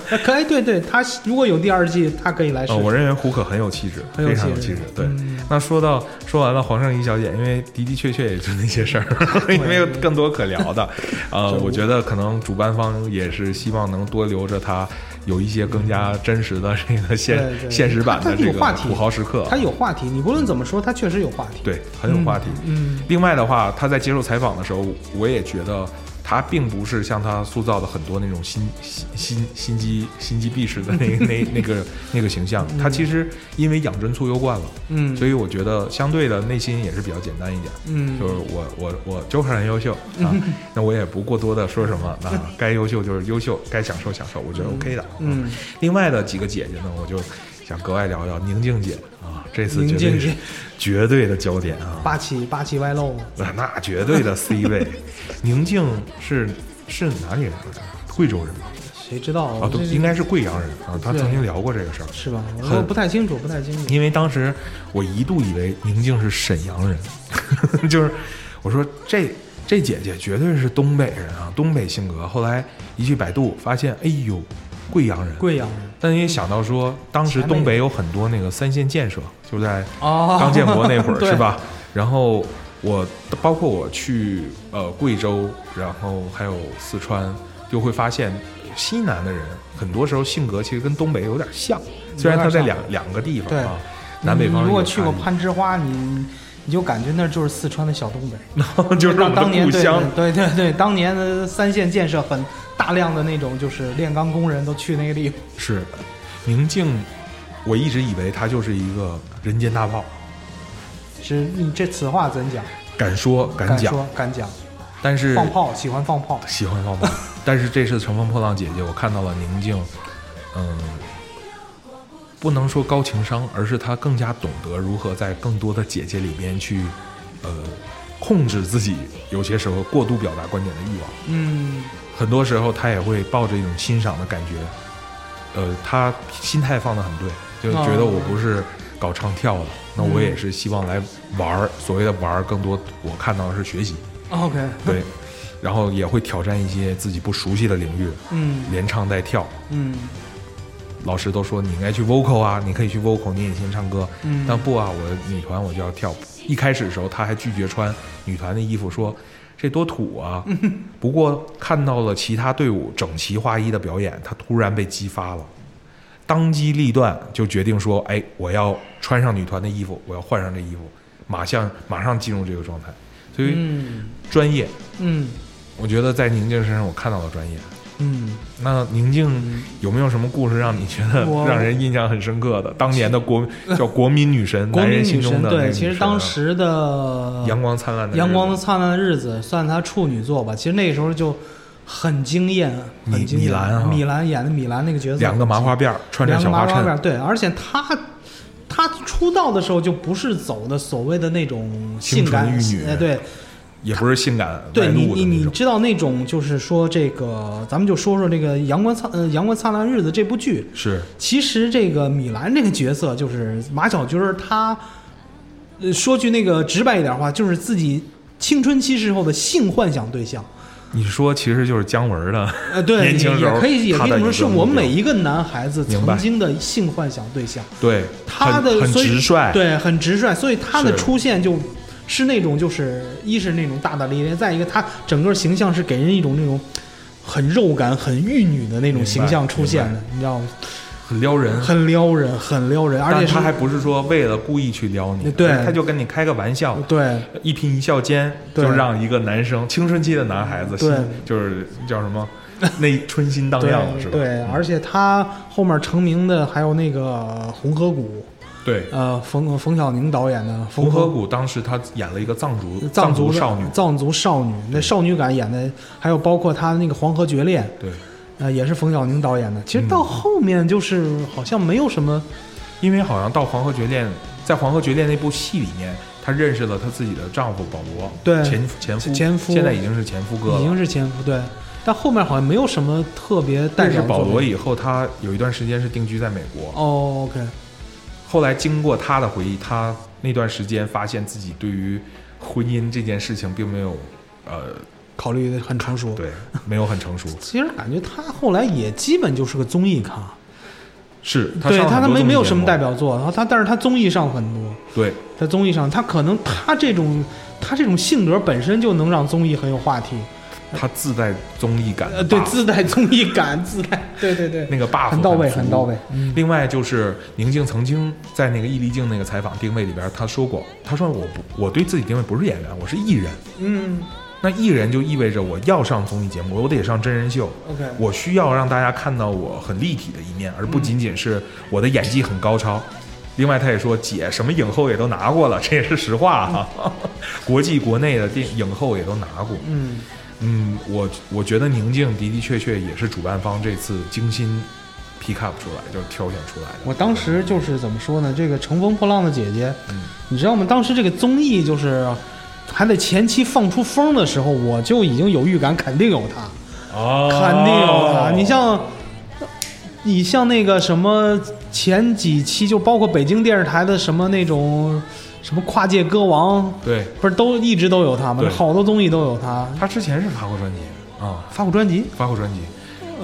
B: 哎可以，对对，他如果有第二季，他可以来。
A: 我认为胡可很有气质，非常有气质。对，
B: 嗯。
A: 那说到说完了黄圣依小姐，因为的的确确也就那些事儿，因为有更多可聊的。呃，我觉得可能主办方也是希望能多留着她有一些更加真实的这个现现实版的这个土豪时刻。
B: 他有话题，你不论怎么说，他确实有话题。
A: 对，很有话题。
B: 嗯，
A: 另外的话，他在接受采访的时候，我也觉得他并不是像他塑造的很多那种心心心心机心机闭式的那 那那个那个形象。他其实因为养尊处优惯了，
B: 嗯，
A: 所以我觉得相对的内心也是比较简单一点。
B: 嗯，
A: 就是我我我就是很优秀啊，那我也不过多的说什么，那该优秀就是优秀，该享受享受，我觉得 OK 的。
B: 嗯，
A: 另外的几个姐姐呢，我就想格外聊聊宁静姐啊，这次绝对是绝对的焦点啊。
B: 霸气霸气外露。
A: 那 那绝对的 C 位，宁静是是哪里人？贵州人吗？
B: 谁知道
A: 啊，
B: 对
A: 应该是贵阳人啊。他曾经聊过这个事儿，
B: 是吧？我不太清楚，不太清楚。
A: 因为当时我一度以为宁静是沈阳人，就是我说这这姐姐绝对是东北人啊，东北性格。后来一去百度，发现哎呦，贵阳人。
B: 贵阳人
A: 但也想到说，当时东北有很多那个三线建设，就在
B: 哦
A: 刚建国那会儿 是吧？然后我包括我去呃贵州，然后还有四川，就会发现西南的人很多时候性格其实跟东北有点像，虽然他在两两个地方啊，南北方
B: 你如果去过攀枝花，你你就感觉那就是四川的小东北。
A: 就是我的
B: 当当年对。对对对，当年的三线建设很大量的那种就是炼钢工人都去那个地方。
A: 是宁静，我一直以为他就是一个人间大炮，
B: 是你这此话怎讲？
A: 敢说敢
B: 敢
A: 讲，
B: 说敢讲，
A: 但是
B: 放炮喜欢放炮。
A: 喜欢放炮。但是这次《乘风破浪姐姐》，我看到了宁静，嗯，不能说高情商，而是她更加懂得如何在更多的姐姐里边去，呃，控制自己有些时候过度表达观点的欲望。
B: 嗯，
A: 很多时候她也会抱着一种欣赏的感觉，呃，她心态放得很对，就觉得我不是搞唱跳的，那我也是希望来玩儿，所谓的玩儿，更多我看到的是学习。
B: OK，
A: 对，然后也会挑战一些自己不熟悉的领域，
B: 嗯
A: 连唱带跳。
B: 嗯
A: 老师都说你应该去 vocal 啊，你可以去 vocal，你也先唱歌。
B: 嗯，
A: 但不啊，我女团我就要跳。一开始的时候，他还拒绝穿女团的衣服，说这多土啊。不过看到了其他队伍整齐划一的表演，他突然被激发了，当机立断就决定说，哎，我要穿上女团的衣服，我要换上这衣服，马上马上进入这个状态。所以
B: 嗯
A: 专业，
B: 嗯
A: 我觉得在宁静身上我看到了专业。
B: 嗯，
A: 那宁静有没有什么故事让你觉得让人印象很深刻的？当年的国 叫国民女神，
B: 国
A: 男人
B: 民女神
A: 心中的
B: 对，其实当时的
A: 阳光灿烂的
B: 阳光灿烂的日子算她处女作吧，其实那时候就很惊艳，很
A: 米
B: 惊艳。
A: 米兰啊
B: 米兰演的米兰那个角色，
A: 两个麻花辫儿，穿着小花衬，
B: 麻花辫，对，而且他她出道的时候就不是走的所谓的那种性感
A: 玉女
B: 哎，对，
A: 也不是性感
B: 对你你你。知道那种就是说这个，咱们就说说这个《阳光灿呃阳光灿烂日子》这部剧，
A: 是
B: 其实这个米兰这个角色就是马小军儿，他呃说句那个直白一点话，就是自己青春期时候的性幻想对象。
A: 你说其实就是姜文的，
B: 呃，对，
A: 年轻时候
B: 也可以也可以这么说，是我们每一个男孩子曾经的性幻想对象。
A: 对，
B: 他
A: 很很
B: 的所以
A: 直率，
B: 对，很直率，所以他的出现就是那种就是一是那种大大咧咧，再一个他整个形象是给人一种那种很肉感、很玉女的那种形象出现的，你知道吗？
A: 很撩人。
B: 很撩人，很撩人，而且
A: 他还不是说为了故意去撩你，
B: 对。
A: 他就跟你开个玩笑，
B: 对。
A: 一颦一笑间就让一个男生青春期的男孩子
B: 对。
A: 心就是叫什么？那春心荡漾了，是吧？
B: 对，而且他后面成名的还有那个红河谷，
A: 对，
B: 呃，冯冯小宁导演的《
A: 红河谷》当时他演了一个藏族
B: 藏
A: 族少女，
B: 藏族少女，那少女感演的，还有包括他那个《黄河绝恋》，
A: 对，
B: 呃，也是冯小宁导演的。其实到后面就是好像没有什么，
A: 因为好像到《黄河绝恋》在《黄河绝恋》那部戏里面，她认识了她自己的丈夫保罗，
B: 对，
A: 前前夫，
B: 前夫
A: 现在已经是前夫哥了，
B: 已经是前夫，对。但后面好像没有什么特别代表。
A: 认识保罗以后，他有一段时间是定居在美国。
B: 哦，OK。
A: 后来经过他的回忆，他那段时间发现自己对于婚姻这件事情并没有，呃，
B: 考虑的很成熟。
A: 对，没有很成熟。
B: 其实感觉他后来也基本就是个综艺咖。
A: 是，
B: 对他他没没有什么代表作，
A: 然
B: 后他但是他综艺上很多。
A: 对，
B: 在综艺上，他可能他这种他这种性格本身就能让综艺很有话题。
A: 他自带综艺感，
B: 呃，对，自带综艺感，自带，对对对，
A: 那个 buff
B: 很到位，很到位。
A: 另外就是宁静曾经在那个易立竞那个采访定位里边，他说过，他说我不，我对自己定位不是演员，我是艺人。
B: 嗯，
A: 那艺人就意味着我要上综艺节目，我得上真人秀。
B: OK，
A: 我需要让大家看到我很立体的一面，而不仅仅是我的演技很高超。另外，他也说，姐什么影后也都拿过了，这也是实话哈。国际国内的电影后也都拿过。
B: 嗯。
A: 嗯，我我觉得宁静的的确确也是主办方这次精心 pick up 出来，就是挑选出来的。
B: 我当时就是怎么说呢？这个乘风破浪的姐姐，你知道吗？当时这个综艺就是还在前期放出风的时候，我就已经有预感，肯定有他，
A: 哦，
B: 肯定有他。你像你像那个什么前几期，就包括北京电视台的什么那种。什么跨界歌王？
A: 对，
B: 不是都一直都有他吗？好多综艺都有他。
A: 他之前是发过专辑啊，
B: 发过专辑，
A: 发过专辑。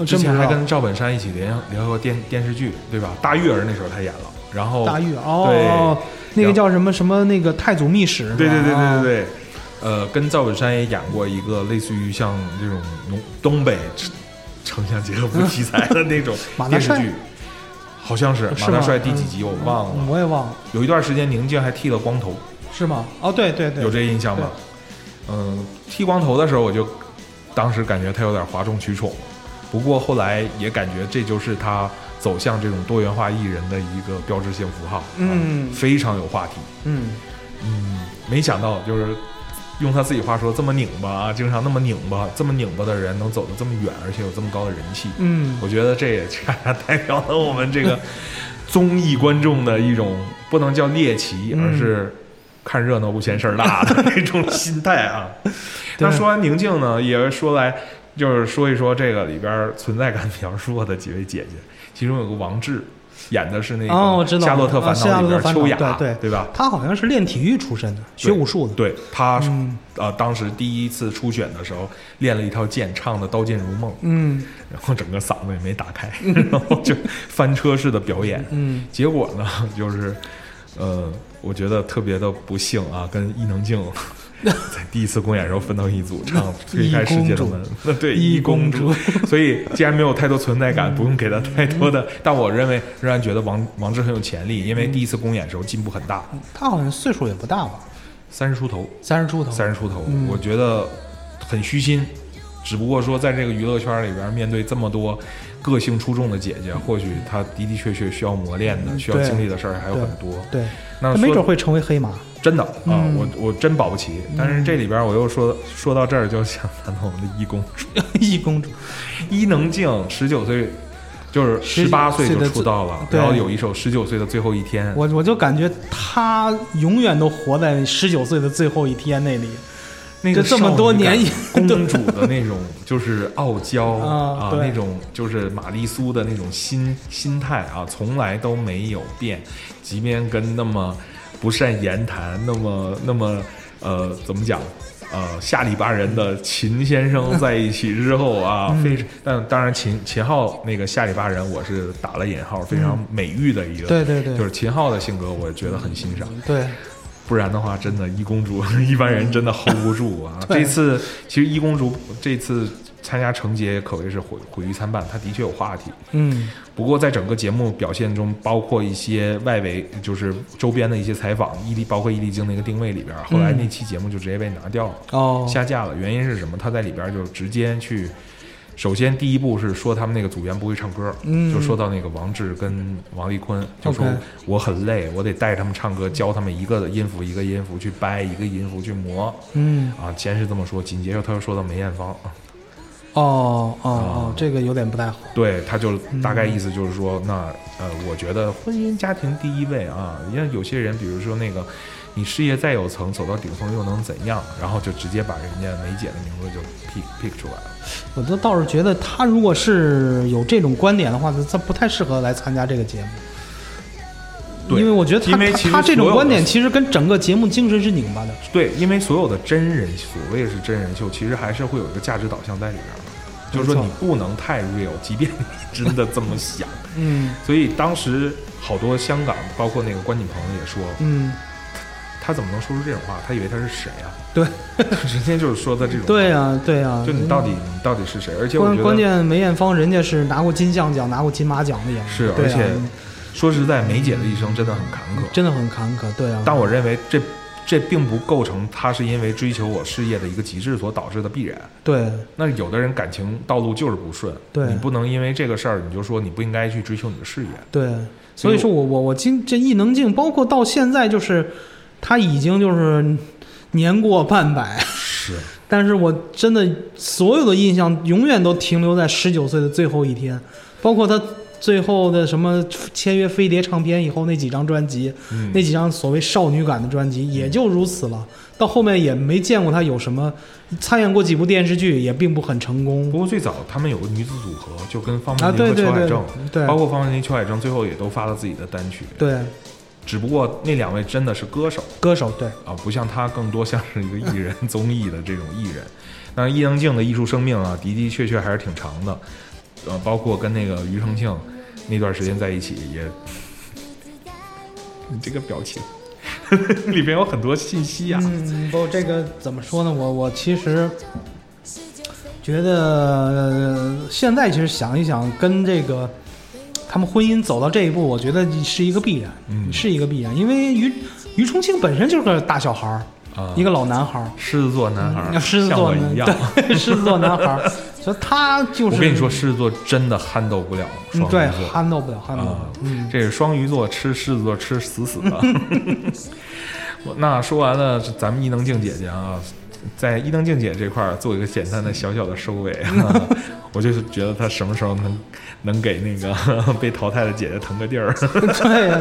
A: 之前还跟赵本山一起联联合电电视剧，对吧？大玉儿那时候他演了，然后
B: 大玉哦，那个叫什么什么那个太祖秘史，
A: 对对对对对对。呃，跟赵本山也演过一个类似于像这种农东北城乡结合部题材的那种 电视剧。好像是马大帅第几集我忘了，
B: 我也忘了。
A: 有一段时间宁静还剃了光头，
B: 是吗？哦，对对对，
A: 有这印象吗？嗯，剃光头的时候我就当时感觉他有点哗众取宠，不过后来也感觉这就是他走向这种多元化艺人的一个标志性符号，
B: 嗯，
A: 非常有话题，
B: 嗯
A: 嗯，没想到就是。用他自己话说，这么拧巴啊，经常那么拧巴，这么拧巴的人能走得这么远，而且有这么高的人气。
B: 嗯，
A: 我觉得这也恰恰代表了我们这个 综艺观众的一种不能叫猎奇，而是看热闹不嫌事儿大的那种心态啊。那说完宁静呢，也说来就是说一说这个里边存在感比较弱的几位姐姐，其中有个王志。演的是那个《夏洛特烦恼》里边秋雅，
B: 对
A: 对吧？
B: 他好像是练体育出身的，学武术的。
A: 对他，呃，当时第一次初选的时候练了一套剑，唱的《刀剑如梦》。
B: 嗯，
A: 然后整个嗓子也没打开，然后就翻车式的表演。
B: 嗯，
A: 结果呢，就是，呃，我觉得特别的不幸啊，跟伊能静。在第一次公演时候分到一组唱 推开世界的门，那对
B: 一
A: 公
B: 主，
A: 所以既然没有太多存在感，不用给他太多的。但我认为仍然觉得王王志很有潜力，因为第一次公演时候进步很大。
B: 他好像岁数也不大吧，
A: 三十出头，
B: 三十出头，
A: 三十出头。我觉得很虚心，只不过说在这个娱乐圈里边，面对这么多个性出众的姐姐，或许她的的确确需要磨练的，需要经历的事儿还有很多。
B: 对，
A: 那
B: 没准会成为黑马。
A: 真的啊，我我真保不齐。但是这里边我又说说到这儿，就想谈到我们的一公主，
B: 一公主，
A: 伊能静，十九岁，就是十八岁就出道了，然后有一首《十九岁的最后一天》。
B: 我我就感觉她永远都活在十九岁的最后一天那里，
A: 那个
B: 这么多年
A: 公主的那种 就是傲娇啊，那种就是玛丽苏的那种心心态啊，从来都没有变，即便跟那么。不善言谈，那么那么，呃，怎么讲？呃，下里巴人的秦先生在一起之后啊，非但当然秦秦昊那个下里巴人，我是打了引号，非常美誉的一个，
B: 对对对，
A: 就是秦昊的性格，我觉得很欣赏。
B: 对，
A: 不然的话，真的一公主 一般人真的 hold 不住啊。这次其实一公主这次。参加成杰可谓是毁毁誉参半，他的确有话题。
B: 嗯，
A: 不过在整个节目表现中，包括一些外围，就是周边的一些采访，伊利包括伊利京那个定位里边，后来那期节目就直接被拿掉了，哦，下架了。原因是什么？他在里边就直接去首先第一步是说他们那个组员不会唱歌，
B: 嗯
A: 就说到那个王志跟王丽坤，就说我很累，我得带他们唱歌，教他们一个音符一个音符去掰，一个音符去磨
B: 嗯，
A: 啊。先是这么说，紧接着他又说到梅艳芳，
B: 哦哦哦
A: 啊，
B: 这个有点不太好。
A: 对，他就大概意思就是说，那呃，我觉得婚姻家庭第一位啊，因为有些人，比如说那个，你事业再有层，走到顶峰又能怎样？然后就直接把人家梅姐的名字就 pick pick 出来了。
B: 我倒倒是觉得他如果是有这种观点的话，他他不太适合来参加这个节目。
A: 对
B: 因为我觉得他他他这种观点其实跟整个节目精神是拧巴的。
A: 对，因为所有的真人，所谓是真人秀，其实还是会有一个价值导向在里边的，就是说你不能太 real，即便你真的这么想。
B: 嗯
A: 所以当时好多香港，包括那个关锦鹏也说，
B: 嗯，
A: 他怎么能说出这种话？他以为他是谁啊？
B: 对，
A: 人家就是说的这种。
B: 对呀、对呀、
A: 就你到底你到底是谁？而且
B: 关关键梅艳芳人家是拿过金像奖、拿过金马奖的演员，
A: 是，
B: 啊
A: 而且说实在，梅姐的一生真的很坎坷。
B: 真的很坎坷，对啊。
A: 但我认为这这并不构成他是因为追求我事业的一个极致所导致的必然。
B: 对。
A: 那有的人感情道路就是不顺，
B: 对。
A: 你不能因为这个事儿你就说你不应该去追求你的事业。
B: 对，所以说我我我今这异能静，包括到现在就是他已经就是年过半百，
A: 是，
B: 但是我真的所有的印象永远都停留在十九岁的最后一天，包括他最后的什么签约飞碟唱片以后那几张专辑，
A: 嗯
B: 那几张所谓少女感的专辑也就如此了。到后面也没见过他有什么参演过几部电视剧，也并不很成功
A: 不过最早他们有个女子组合，就跟方
B: 啊。
A: 文琳和
B: 对对对
A: 裘海正，
B: 对
A: 包括方文琳、邱海正最后也都发了自己的单曲。
B: 对，
A: 只不过那两位真的是歌手
B: 歌手对
A: 啊，不像他更多像是一个艺人 综艺的这种艺人。那伊能静的艺术生命啊，的的确确还是挺长的，呃，包括跟那个庾澄庆那段时间在一起也，你这个表情 里边有很多信息啊。
B: 嗯，不，这个怎么说呢？我我其实觉得、呃现在其实想一想，跟这个他们婚姻走到这一步，我觉得是一个必然，
A: 嗯
B: 是一个必然，因为庾庾澄庆本身就是个大小孩儿，
A: 啊，
B: 一个老男孩儿，
A: 狮子座男孩
B: 狮子
A: 像
B: 座
A: 一样。
B: 对，狮子座男孩儿，所以他就是
A: 我跟你说，狮子座真的憨斗不了
B: 嗯，对
A: 双鱼座。
B: ，handle 不了了，嗯，
A: 这是双鱼座吃狮子座吃死死的。我那说完了，咱们伊能静姐姐啊，在伊能静姐这块儿做一个简单的小小的收尾。啊 我就是觉得她什么时候能能给那个 被淘汰的姐姐腾个地儿，
B: 对呀，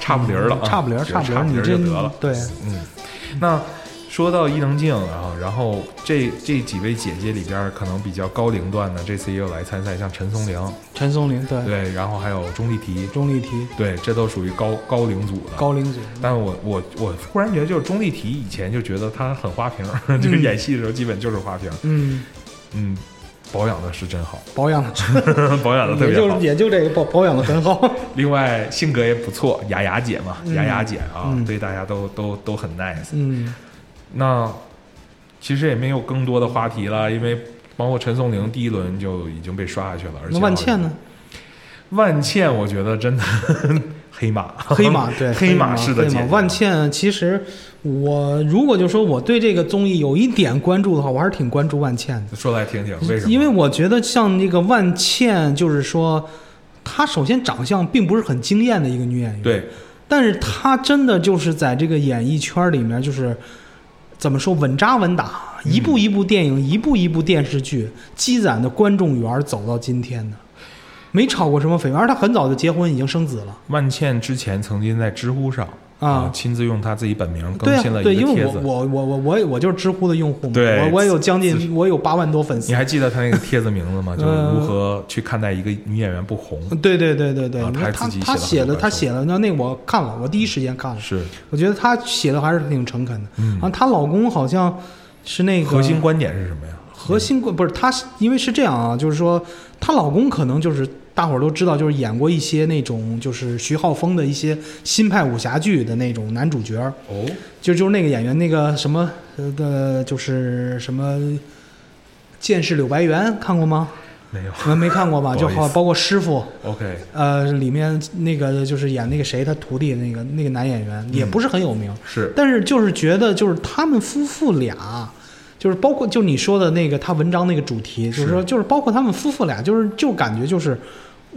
A: 差不离儿了啊，
B: 差不离儿，差不离儿，
A: 就得了。
B: 对，
A: 嗯，那说到伊能静啊，然后这这几位姐姐里边儿可能比较高龄段的，这次也有来参赛，像陈松伶，
B: 陈松伶，对，
A: 对，然后还有钟丽缇，
B: 钟丽缇，
A: 对，这都属于高高龄组的。
B: 高龄组，
A: 但我我我忽然觉得，就是钟丽缇以前就觉得她很花瓶儿，就是演戏的时候基本就是花瓶儿，
B: 嗯，
A: 嗯，保养的是真好，
B: 保养的。
A: 保养的特别好。
B: 也就也就这个保保养的很好。
A: 另外性格也不错，雅雅姐嘛，
B: 嗯
A: 雅雅姐啊，
B: 嗯
A: 对大家都都都很 nice。
B: 嗯，
A: 那其实也没有更多的话题了，因为包括陈松伶第一轮就已经被刷下去了，而且
B: 万茜呢？
A: 万茜，我觉得真的黑马，
B: 黑马 对，
A: 黑马式的
B: 黑马。
A: 姐姐
B: 万茜，其实我如果就说我对这个综艺有一点关注的话，我还是挺关注万茜的，
A: 说来听听，为什么？
B: 因为我觉得像那个万茜，就是说她首先长相并不是很惊艳的一个女演员，，
A: 对，
B: 但是她真的就是在这个演艺圈里面就是。怎么说稳扎稳打，一部一部电影，一部一部电视剧积攒的观众缘走到今天的，没炒过什么绯闻，而她很早就结婚，已经生子了。
A: 万茜之前曾经在知乎上
B: 啊
A: 亲自用她自己本名更新了，一个帖子。
B: 我我我我我也我就是知乎的用户嘛，
A: 对
B: 我我也有将近我有八万多粉丝
A: 你。还记得她那个帖子名字吗？就如何去看待一个女演员不红。
B: 对对对对对，
A: 啊他还
B: 你看他
A: 写了
B: 他写的
A: 很多本书
B: 他写的那那我看了，我第一时间看了，
A: 是
B: 我觉得他写的还是挺诚恳的。
A: 嗯
B: 啊，她老公好像是那个
A: 核心观点是什么呀？
B: 核心观不是她，因为是这样啊，就是说她老公可能就是大伙儿都知道，就是演过一些那种就是徐浩峰的一些新派武侠剧的那种男主角就就是那个演员那个什么呃的，就是什么剑士柳白猿看过吗？
A: 没有。
B: 没没看过吧？就好包括师傅
A: ，OK，
B: 呃，里面那个就是演那个谁他徒弟那个那个男演员，也不是很有名，
A: 是。
B: 但是就是觉得就是他们夫妇俩就是包括就你说的那个他文章那个主题，就是
A: 是
B: 说就是包括他们夫妇俩，就是就感觉就是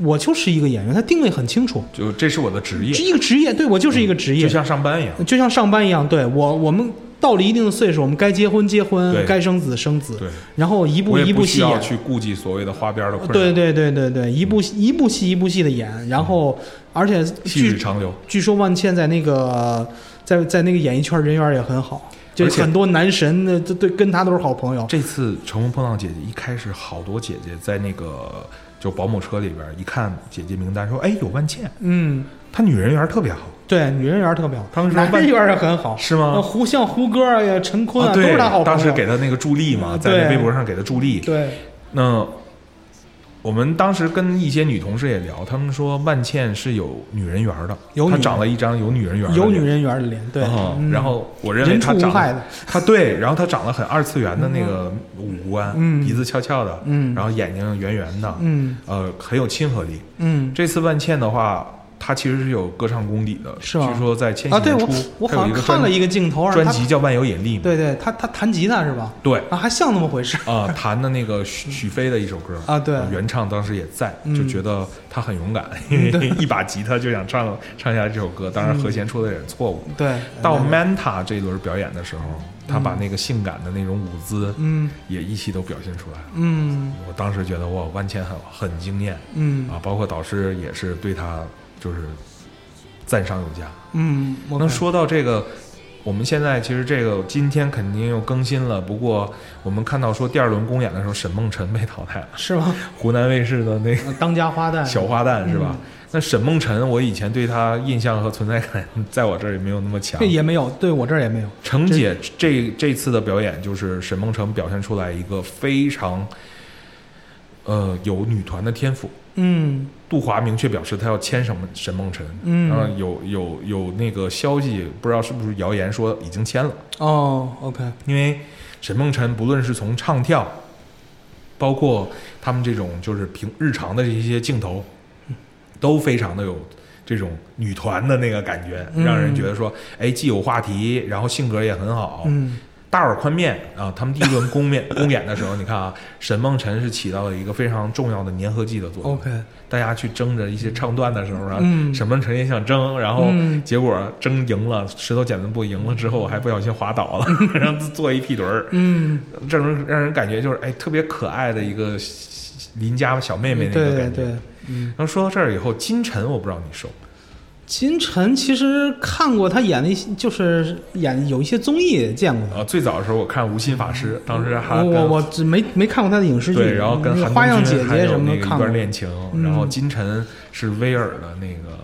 B: 我就是一个演员，他定位很清楚，
A: 就这是我的职业。
B: 是，一个职业，对我就是一个职业，
A: 就像上班一样。
B: 就像上班一样，对我我们到了一定的岁数，我们该结婚结婚，该生子生子，
A: 对，
B: 然后一部一部戏演，
A: 需要去顾及所谓的花边的
B: 对对对对对，一部一部戏一部戏的演，然后而且
A: 细水
B: 据
A: 长流。
B: 据说万茜在那个在在那个演艺圈人缘也很好，就
A: 而且
B: 很多男神的都对跟他都是好朋友。
A: 这次《乘风破浪》姐姐一开始好多姐姐在那个就保姆车里边一看姐姐名单，说：“哎，有万茜，
B: 嗯，
A: 她女人缘特别好。
B: 对，女人缘特别好，
A: 当时万
B: 男人缘也很好，
A: 是吗
B: 呃胡像胡歌啊呀、陈坤
A: 啊，
B: 都是他好朋友。
A: 当时给她那个助力嘛，
B: 啊
A: 在那微博上给她助力。
B: 对，
A: 那我们当时跟一些女同事也聊，她们说万茜是有女人缘的，她长了一张有女人缘的脸。
B: 有女人缘的脸，对。
A: 然后我认为她长得
B: 畜无害的，
A: 她对，然后她长得很二次元的那个五官，
B: 嗯。
A: 鼻子翘翘的，
B: 嗯。
A: 然后眼睛圆圆的，
B: 嗯。
A: 呃，很有亲和力。
B: 嗯。
A: 这次万茜的话，她其实是有歌唱功底的，
B: 是吗
A: 据说在千
B: 啊，对我
A: 禧年初，
B: 我好像看了一
A: 个
B: 个镜头，
A: 专辑叫《万有引力》嘛，
B: 对对，他他弹吉他是吧？
A: 对
B: 啊，还像那么回事。
A: 啊，弹的那个许许飞的一首歌
B: 啊对
A: 原唱当时也在，
B: 嗯
A: 就觉得他很勇敢，因
B: 对
A: 为 一把吉他就想唱唱下来这首歌，当然和弦出的有点错误。
B: 对，
A: 到 Manta 这一轮表演的时候，他把那个性感的那种舞姿
B: 嗯
A: 也一起都表现出来了。
B: 嗯
A: 我当时觉得哇，万茜很很惊艳
B: 嗯
A: 啊，包括导师也是对他就是赞赏有加。
B: 嗯，我
A: 那说到这个，我们现在其实这个今天肯定又更新了，不过我们看到说第二轮公演的时候，沈梦辰被淘汰了，
B: 是吗？
A: 湖南卫视的那个
B: 呃当家花旦，
A: 小花旦是吧？
B: 嗯
A: 那沈梦辰，我以前对他印象和存在感，在我这儿也没有那么强
B: 这。也没有，对我这儿也没有。
A: 程姐这这次的表演，就是沈梦辰表现出来一个非常，呃，有女团的天赋。
B: 嗯。
A: 杜华明确表示他要签什么沈梦辰，
B: 嗯。
A: 然后有有有那个消息，不知道是不是谣言说已经签了，
B: 哦，OK，
A: 因为沈梦辰不论是从唱跳，包括他们这种就是平日常的这些镜头，都非常的有这种女团的那个感觉，
B: 嗯。
A: 让人觉得说，哎，既有话题，然后性格也很好，
B: 嗯
A: 大碗宽面啊，他们第一轮公面公演的时候，你看啊，沈梦辰是起到了一个非常重要的粘合剂的作用。
B: ，OK，
A: 大家去争着一些唱段的时候啊，
B: 嗯
A: 沈梦辰也想争，然后
B: 嗯。
A: 结果争赢了，石头剪子布赢了之后，还不小心滑倒了，然后做一屁墩儿，
B: 嗯，
A: 这种让人感觉就是哎特别可爱的一个邻家小妹妹那个
B: 对
A: 感觉。
B: 对，嗯，
A: 然后说到这儿以后，金晨我不知道你熟，
B: 金晨其实看过他演的一些，就是演有一些综艺见过他。
A: 呃，最早的时候我看《无心法师》，当时还
B: 我我我只没没看过他的影视剧，
A: 对，然后跟
B: 花样姐姐什么的看过
A: 段。恋情，
B: 嗯
A: 然后金晨是威尔的那个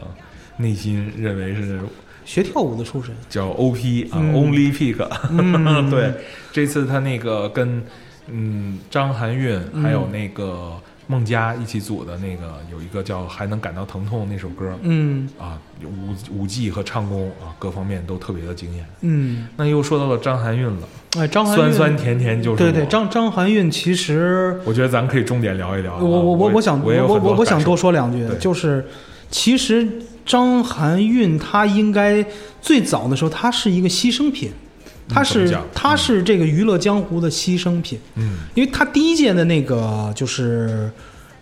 A: 内心认为是
B: 学跳舞的出身。
A: 叫 OP 啊、
B: 嗯
A: o n l y Pick，、
B: 嗯
A: 对，这次他那个跟嗯张含韵
B: 嗯
A: 还有那个孟佳一起组的那个有一个叫《还能感到疼痛》那首歌。
B: 嗯。
A: 啊，舞舞技和唱功啊各方面都特别的惊艳。
B: 嗯，
A: 那又说到了张含韵了，
B: 哎，张含韵。
A: 酸酸甜甜就是
B: 对对，张张含韵其实
A: 我觉得咱可以重点聊一聊啊。
B: 我我
A: 我
B: 我想我
A: 我
B: 我我想多说两句，就是其实张含韵她应该最早的时候她是一个牺牲品，她是
A: 怎么讲
B: 她是这个娱乐江湖的牺牲品，
A: 嗯
B: 因为她第一届的那个就是。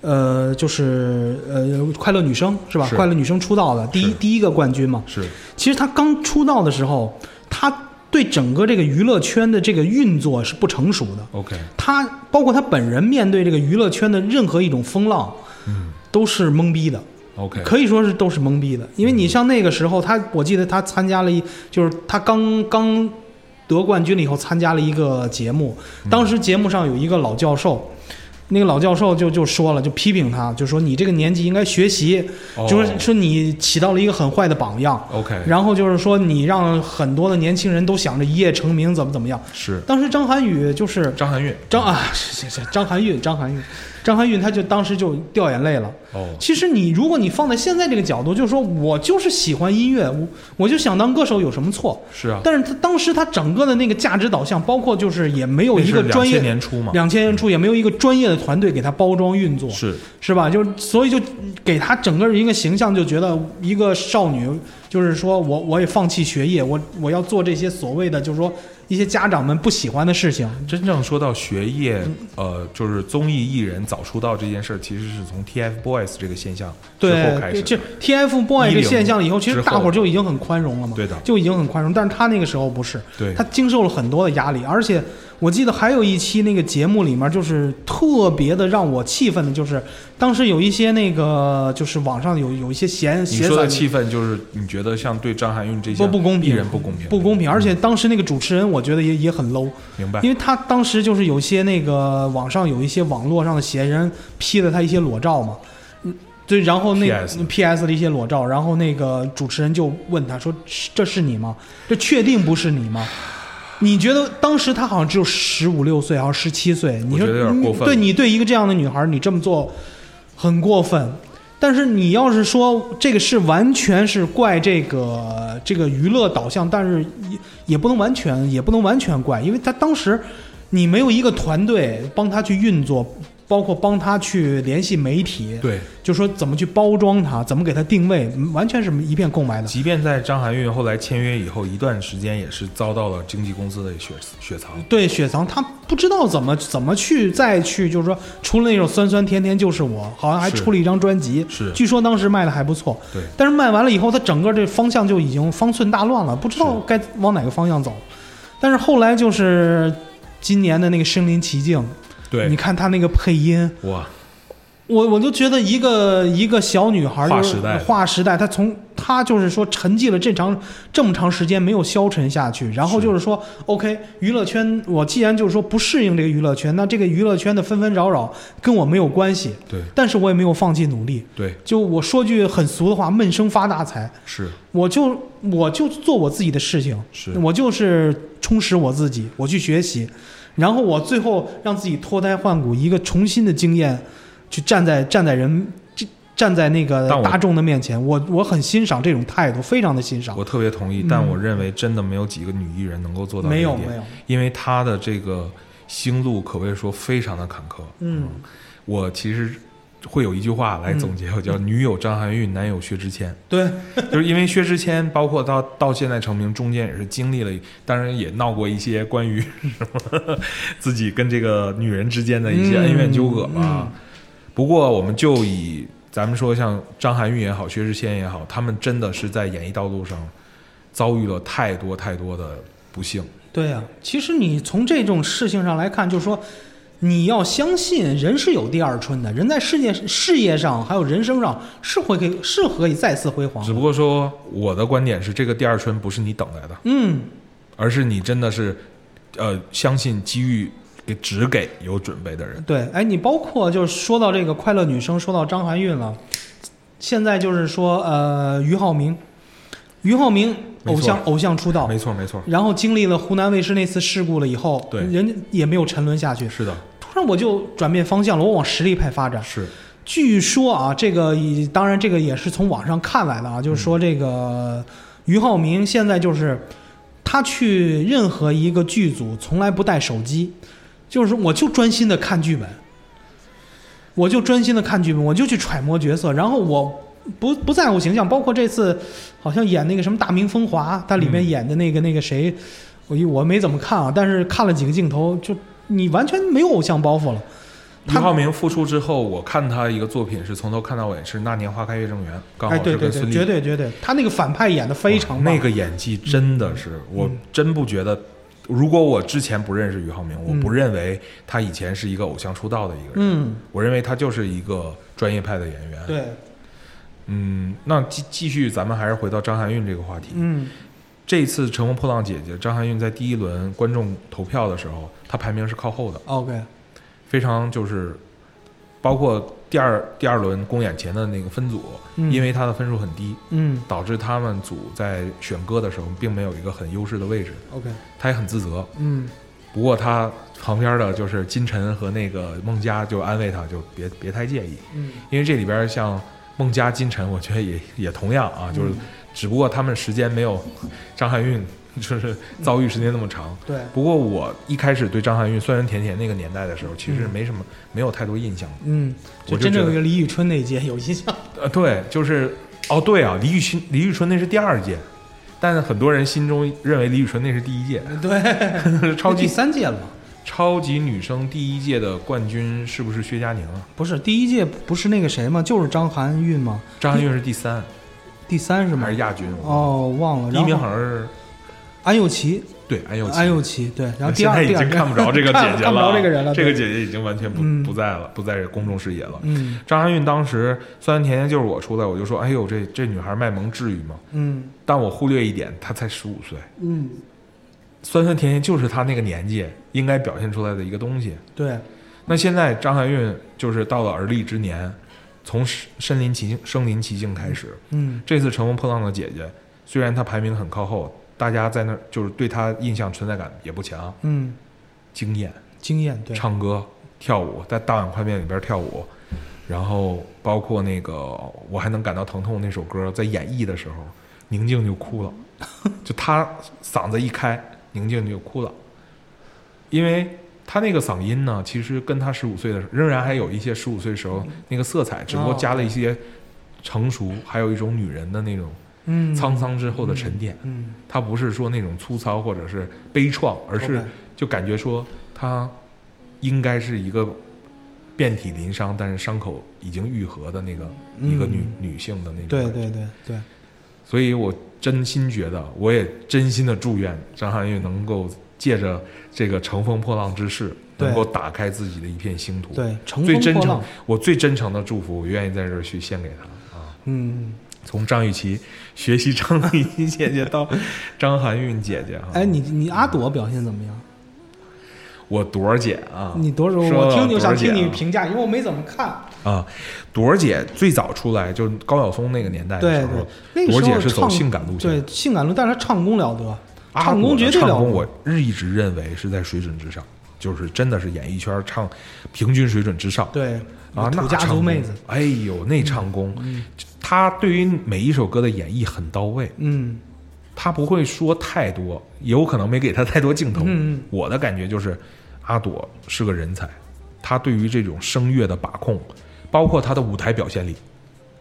B: 呃，就是呃，快乐女生是吧？
A: 是
B: 快乐女生出道的第一第一个冠军嘛。
A: 是
B: 其实她刚出道的时候，她对整个这个娱乐圈的这个运作是不成熟的。
A: OK
B: 他包括他本人面对这个娱乐圈的任何一种风浪，
A: 嗯
B: 都是懵逼的
A: ，OK
B: 可以说是都是懵逼的。因为你像那个时候，他我记得他参加了一，就是他刚刚得冠军了以后参加了一个节目，当时节目上有一个老教授。那个老教授就就说了，就批评他，就说你这个年纪应该学习，
A: 哦
B: 就是说你起到了一个很坏的榜样。
A: OK
B: 然后就是说你让很多的年轻人都想着一夜成名，怎么怎么样。
A: 是
B: 当时张涵予就是
A: 张涵予
B: 张啊，是是是张涵予，张含韵，张含韵，她就当时就掉眼泪了。
A: 哦
B: 其实你如果你放在现在这个角度，就是说我就是喜欢音乐，我我就想当歌手，有什么错？
A: 是啊，
B: 但是他当时他整个的那个价值导向，包括就是也没有一个专
A: 2000
B: 业，
A: 年初嘛，
B: 两千年初也没有一个专业的团队给他包装运作，
A: 是
B: 是吧？就所以就给他整个一个形象，就觉得一个少女，就是说我我也放弃学业，我我要做这些所谓的就是说一些家长们不喜欢的事情。
A: 真正说到学业，呃，就是综艺艺人早出道这件事儿，其实是从 TFBOYS 这个现象之后开始这。
B: TFBOYS 这
A: 10
B: 现象以后，其实大伙儿就已经很宽容了嘛，
A: 对的
B: 就已经很宽容。但是他那个时候不是，
A: 对
B: 他经受了很多的压力，而且我记得还有一期那个节目里面，就是特别的让我气愤的，就是当时有一些那个就是网上有有一些闲
A: 你
B: 闲散
A: 说的气愤，就是你觉得像对张含韵这些
B: 不不公平
A: 人不公平，
B: 不公平，而且当时那个主持人我觉得也也很 low，
A: 明白
B: 因为他当时就是有些那个网上有一些网络上的闲人 P 了他一些裸照嘛，嗯，对，然后那
A: PS
B: 的一些裸照，然后那个主持人就问他说：“这是你吗？这确定不是你吗？”你觉得当时他好像只有十五六岁，还是十七岁？你说对你对一个这样的女孩，你这么做很过分。但是你要是说这个是完全是怪这个这个娱乐导向，但是也也不能完全也不能完全怪，因为他当时你没有一个团队帮他去运作，包括帮他去联系媒体，
A: 对，
B: 就说怎么去包装他，怎么给他定位，完全是一片空白的。
A: 即便在张含韵后来签约以后一段时间，也是遭到了经纪公司的雪雪藏。
B: 对雪藏，他不知道怎么怎么去再去，就是说，除了那种酸酸甜甜就是我，好像还出了一张专辑，
A: 是
B: 据说当时卖的还不错。
A: 对，
B: 但是卖完了以后，他整个这方向就已经方寸大乱了，不知道该往哪个方向走。但是后来就是今年的那个《身临其境》，
A: 对。
B: 你，看他那个配音，
A: 哇，
B: 我我就觉得一个一个小女孩就是
A: 划时代
B: 划时代，她从她就是说沉寂了这长这么长时间没有消沉下去，然后就是说，OK，娱乐圈我既然就是说不适应这个娱乐圈，那这个娱乐圈的纷纷扰扰跟我没有关系，
A: 对。
B: 但是我也没有放弃努力。
A: 对。
B: 就我说句很俗的话，闷声发大财，
A: 是。
B: 我就我就做我自己的事情，
A: 是。
B: 我就是充实我自己，我去学习，然后我最后让自己脱胎换骨，一个重新的经验，去站在站在人站在那个大众的面前，我我很欣赏这种态度，非常的欣赏。
A: 我特别同意，
B: 嗯
A: 但我认为真的没有几个女艺人能够做到这一点
B: 没有没有，
A: 因为她的这个心路可谓说非常的坎坷。
B: 嗯，
A: 我其实会有一句话来总结，我叫“女友张含韵，男友薛之谦”。
B: 对，
A: 就是因为薛之谦，包括到到现在成名，中间也是经历了，当然也闹过一些关于什么 自己跟这个女人之间的一些恩怨纠葛吧。
B: 嗯
A: 不过，我们就以咱们说像张含韵也好，薛之谦也好，他们真的是在演艺道路上遭遇了太多太多的不幸。
B: 对呀、其实你从这种事情上来看，就是说。你要相信人是有第二春的，人在世界事业上还有人生上是会可以是可以再次辉煌
A: 只。不过说，我的观点是，这个第二春不是你等来的，
B: 嗯，
A: 而是你真的是，呃，相信机遇给只给有准备的人。
B: 对，哎，你包括就是说到这个快乐女生，说到张含韵了，现在就是说，呃，俞灏明，于浩明偶像偶像出道，
A: 没错，没错，
B: 然后经历了湖南卫视那次事故了以后，
A: 对。
B: 人也没有沉沦下去，
A: 是的，
B: 突然我就转变方向了，我往实力派发展。
A: 是。
B: 据说啊，这个以当然这个也是从网上看来的啊，就是说这个于浩明现在就是他去任何一个剧组从来不带手机，就是我就专心的看剧本，我就专心的看剧本，我就去揣摩角色，然后我不不在乎形象，包括这次好像演那个什么《大明风华》，他里面
A: 嗯
B: 演的那个那个谁，我一我没怎么看啊，但是看了几个镜头，就你完全没有偶像包袱了。
A: 俞浩明复出之后，我看他一个作品是从头看到尾，是《那年花开月正圆》，刚好
B: 哎，对对对，
A: 是跟孙俪。
B: 绝对绝对，他那个反派演的非常棒。
A: 那个演技真的是，我真不觉得。如果我之前不认识俞浩明，我不认为他以前是一个偶像出道的一个人，
B: 嗯，
A: 我认为他就是一个专业派的演员。，
B: 对，
A: 嗯，那继继续，咱们还是回到张含韵这个话题。
B: 嗯。
A: 这一次《乘风破浪》姐姐张含韵在第一轮观众投票的时候，她排名是靠后的
B: ，，OK，
A: 非常就是包括第二第二轮公演前的那个分组，
B: 嗯。
A: 因为她的分数很低，
B: 嗯。
A: 导致他们组在选歌的时候并没有一个很优势的位置
B: ，，OK，
A: 她也很自责。
B: 嗯。
A: 不过她旁边的就是金晨和那个孟佳就安慰她，就别别太介意，
B: 嗯。
A: 因为这里边像孟佳、金晨，我觉得也也同样啊，就是只不过他们时间没有张含韵 就是遭遇时间那么长。
B: 对，
A: 不过我一开始对张含韵酸酸甜甜那个年代的时候，其实没什么、没有太多印象。
B: 嗯，
A: 我
B: 真正有一个李宇春那一届有印象。
A: 呃，对，就是哦，对啊，李宇春李宇春那是第二届，但是很多人心中认为李宇春那是第一届，
B: 对，
A: 超
B: 第三届了吧？
A: 超级女声第一届的冠军是不是薛佳凝啊？
B: 不是第一届不是那个谁吗？就是张含韵吗？
A: 张含韵是第三
B: 第三是吗
A: 还是？亚军？
B: 哦，忘了。
A: 第一名好像是
B: 安又琪，
A: 对安又琪。
B: 安又琪对，然后 第
A: 现在已
B: 二第二
A: 经看不着这个姐姐
B: 了 看不
A: 了，
B: 着这个人了，
A: 这个姐姐已经完全不
B: 嗯
A: 不在了，不在公众视野了。
B: 嗯
A: 张含韵当时酸酸甜甜就是我出来，我就说，哎呦，这这女孩卖萌至于吗？
B: 嗯
A: 但我忽略一点，她才十五岁，
B: 嗯，
A: 酸酸甜甜就是他那个年纪应该表现出来的一个东西。
B: 对，
A: 那现在张含韵就是到了而立之年，从身临其境、身临其境开始，
B: 嗯。
A: 这次《乘风破浪的姐姐》，虽然她排名很靠后，大家在那儿就是对她印象存在感也不强，
B: 嗯，
A: 惊艳，
B: 经验对，
A: 唱歌、跳舞，在大碗宽面里边跳舞，然后包括那个我还能感到疼痛那首歌，在演绎的时候，宁静就哭了，就她嗓子一开，宁静就哭了，因为她那个嗓音呢，其实跟她十五岁的时候仍然还有一些十五岁时候那个色彩，只不过加了一些成熟，还有一种女人的那种
B: 嗯，
A: 沧桑之后的沉淀。
B: 嗯，
A: 她不是说那种粗糙或者是悲怆，而是就感觉说她应该是一个遍体鳞伤，但是伤口已经愈合的那个、一个女女性的那种。
B: 嗯对对对对，
A: 所以我真心觉得，我也真心的祝愿张含韵能够借着这个乘风破浪之势，能够打开自己的一片星途。
B: 对，乘
A: 最真诚
B: 风破浪，，
A: 我最真诚的祝福，我愿意在这儿去献给她啊！
B: 嗯，
A: 从张雨绮学习张雨绮姐姐到张含韵姐姐哈，
B: 哎，你你阿朵表现怎么样？
A: 我朵儿姐啊，
B: 你多少？
A: 说
B: 我听你，我想听你评价，因为我没怎么看。
A: 啊，朵儿姐最早出来就是高晓松那个年代的时候
B: 对，，那个
A: 朵儿姐是走性感路线，
B: 对性感路，但是她唱功了得，唱功绝对了得。
A: 唱功我一直认为是在水准之上，就是真的是演艺圈唱平均水准之上。
B: 对
A: 啊，那
B: 土家族妹子，，
A: 哎呦，那唱功，她对于每一首歌的演绎很到位，
B: 嗯
A: 她不会说太多，也有可能没给她太多镜头。我的感觉就是，阿朵是个人才，她对于这种声乐的把控，包括他的舞台表现力，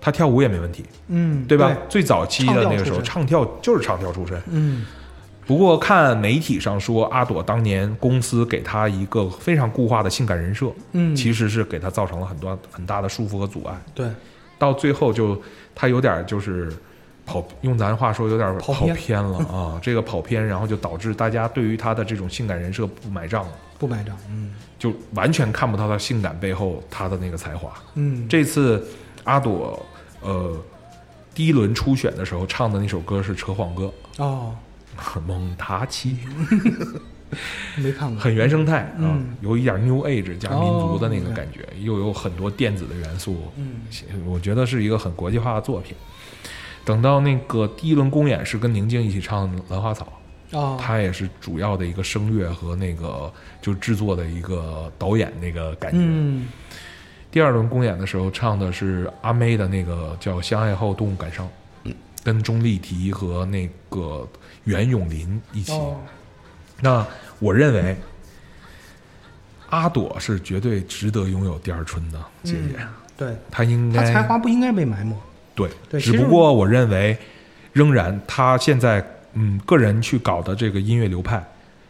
A: 他跳舞也没问题，
B: 嗯，
A: 对吧？最早期的那个时候，
B: 唱
A: 唱跳就是唱跳出身。
B: 嗯
A: 不过看媒体上说，阿朵当年公司给她一个非常固化的性感人设，
B: 嗯，
A: 其实是给她造成了很多很大的束缚和阻碍。
B: 对
A: 到最后就她有点就是跑，用咱话说有点
B: 跑偏
A: 跑偏了 啊。这个跑偏，然后就导致大家对于她的这种性感人设不买账了，
B: 不买账，嗯
A: 就完全看不到他性感背后他的那个才华。
B: 嗯，
A: 这次阿朵呃第一轮初选的时候唱的那首歌是《扯谎歌
B: 哦，》，
A: 蒙塔奇。
B: 没看过，
A: 很原生态啊，
B: 嗯
A: 有一点 New Age 加民族的那个
B: 哦
A: 感觉，又有很多电子的元素，
B: 嗯
A: 我觉得是一个很国际化的作品。等到那个第一轮公演是跟宁静一起唱《兰花草》，
B: 哦，
A: 他也是主要的一个声乐和那个就制作的一个导演那个感觉。
B: 嗯。
A: 第二轮公演的时候唱的是阿妹的那个叫《相爱后动物感伤》，跟钟丽缇和那个袁咏琳一起。
B: 哦，
A: 那我认为，阿朵是绝对值得拥有第二春的姐姐，
B: 对，
A: 她应该
B: 她才华不应该被埋没，
A: 对，
B: 对
A: 只不过我认为，仍然她现在嗯个人去搞的这个音乐流派，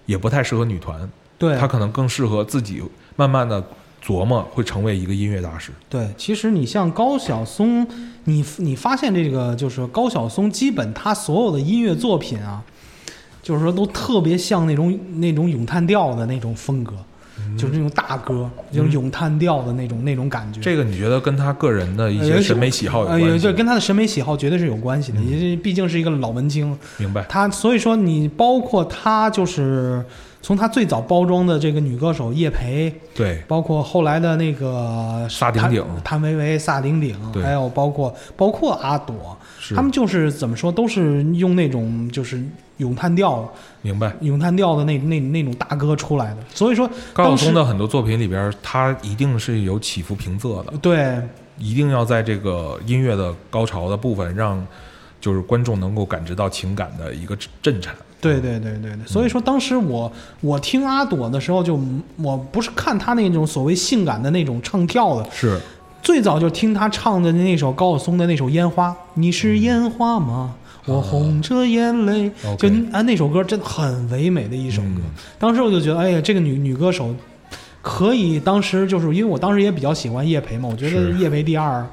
A: 也不太适合女团，
B: 对，
A: 她可能更适合自己慢慢的琢磨，会成为一个音乐大师。
B: 对，其实你像高晓松，你你发现这个就是高晓松，基本他所有的音乐作品啊，就是说都特别像那种那种咏叹调的那种风格，就是那种大歌，就是咏叹调的那种那种感觉。
A: 这个你觉得跟他个人的一些
B: 呃
A: 审美喜好有
B: 呃，
A: 关系？
B: 对，跟他的审美喜好绝对是有关系的，因为毕竟是一个老文青，
A: 明白？
B: 他所以说你包括他就是从他最早包装的这个女歌手叶培，
A: 对，
B: 包括后来的那个
A: 萨顶顶
B: 谭谭维维、萨顶顶，还有包括包括阿朵，
A: 是
B: 他们就是怎么说，都是用那种就是咏叹调、
A: 明白。
B: 咏叹调的那那那种大歌出来的。所以说，
A: 高晓松的很多作品里边，他一定是有起伏平仄的，
B: 对
A: 一定要在这个音乐的高潮的部分，让就是观众能够感知到情感的一个震颤。
B: 对对对对对，所以说当时我我听阿朵的时候就，我不是看她那种所谓性感的那种唱跳的，
A: 是。
B: 最早就听她唱的那首高晓松的那首《烟花》，你是烟花吗？我红着眼泪，就啊那首歌真的很唯美的一首歌。
A: 嗯。
B: 当时我就觉得，哎呀，这个女女歌手可以。当时就是因为我当时也比较喜欢叶培嘛，我觉得叶培第二，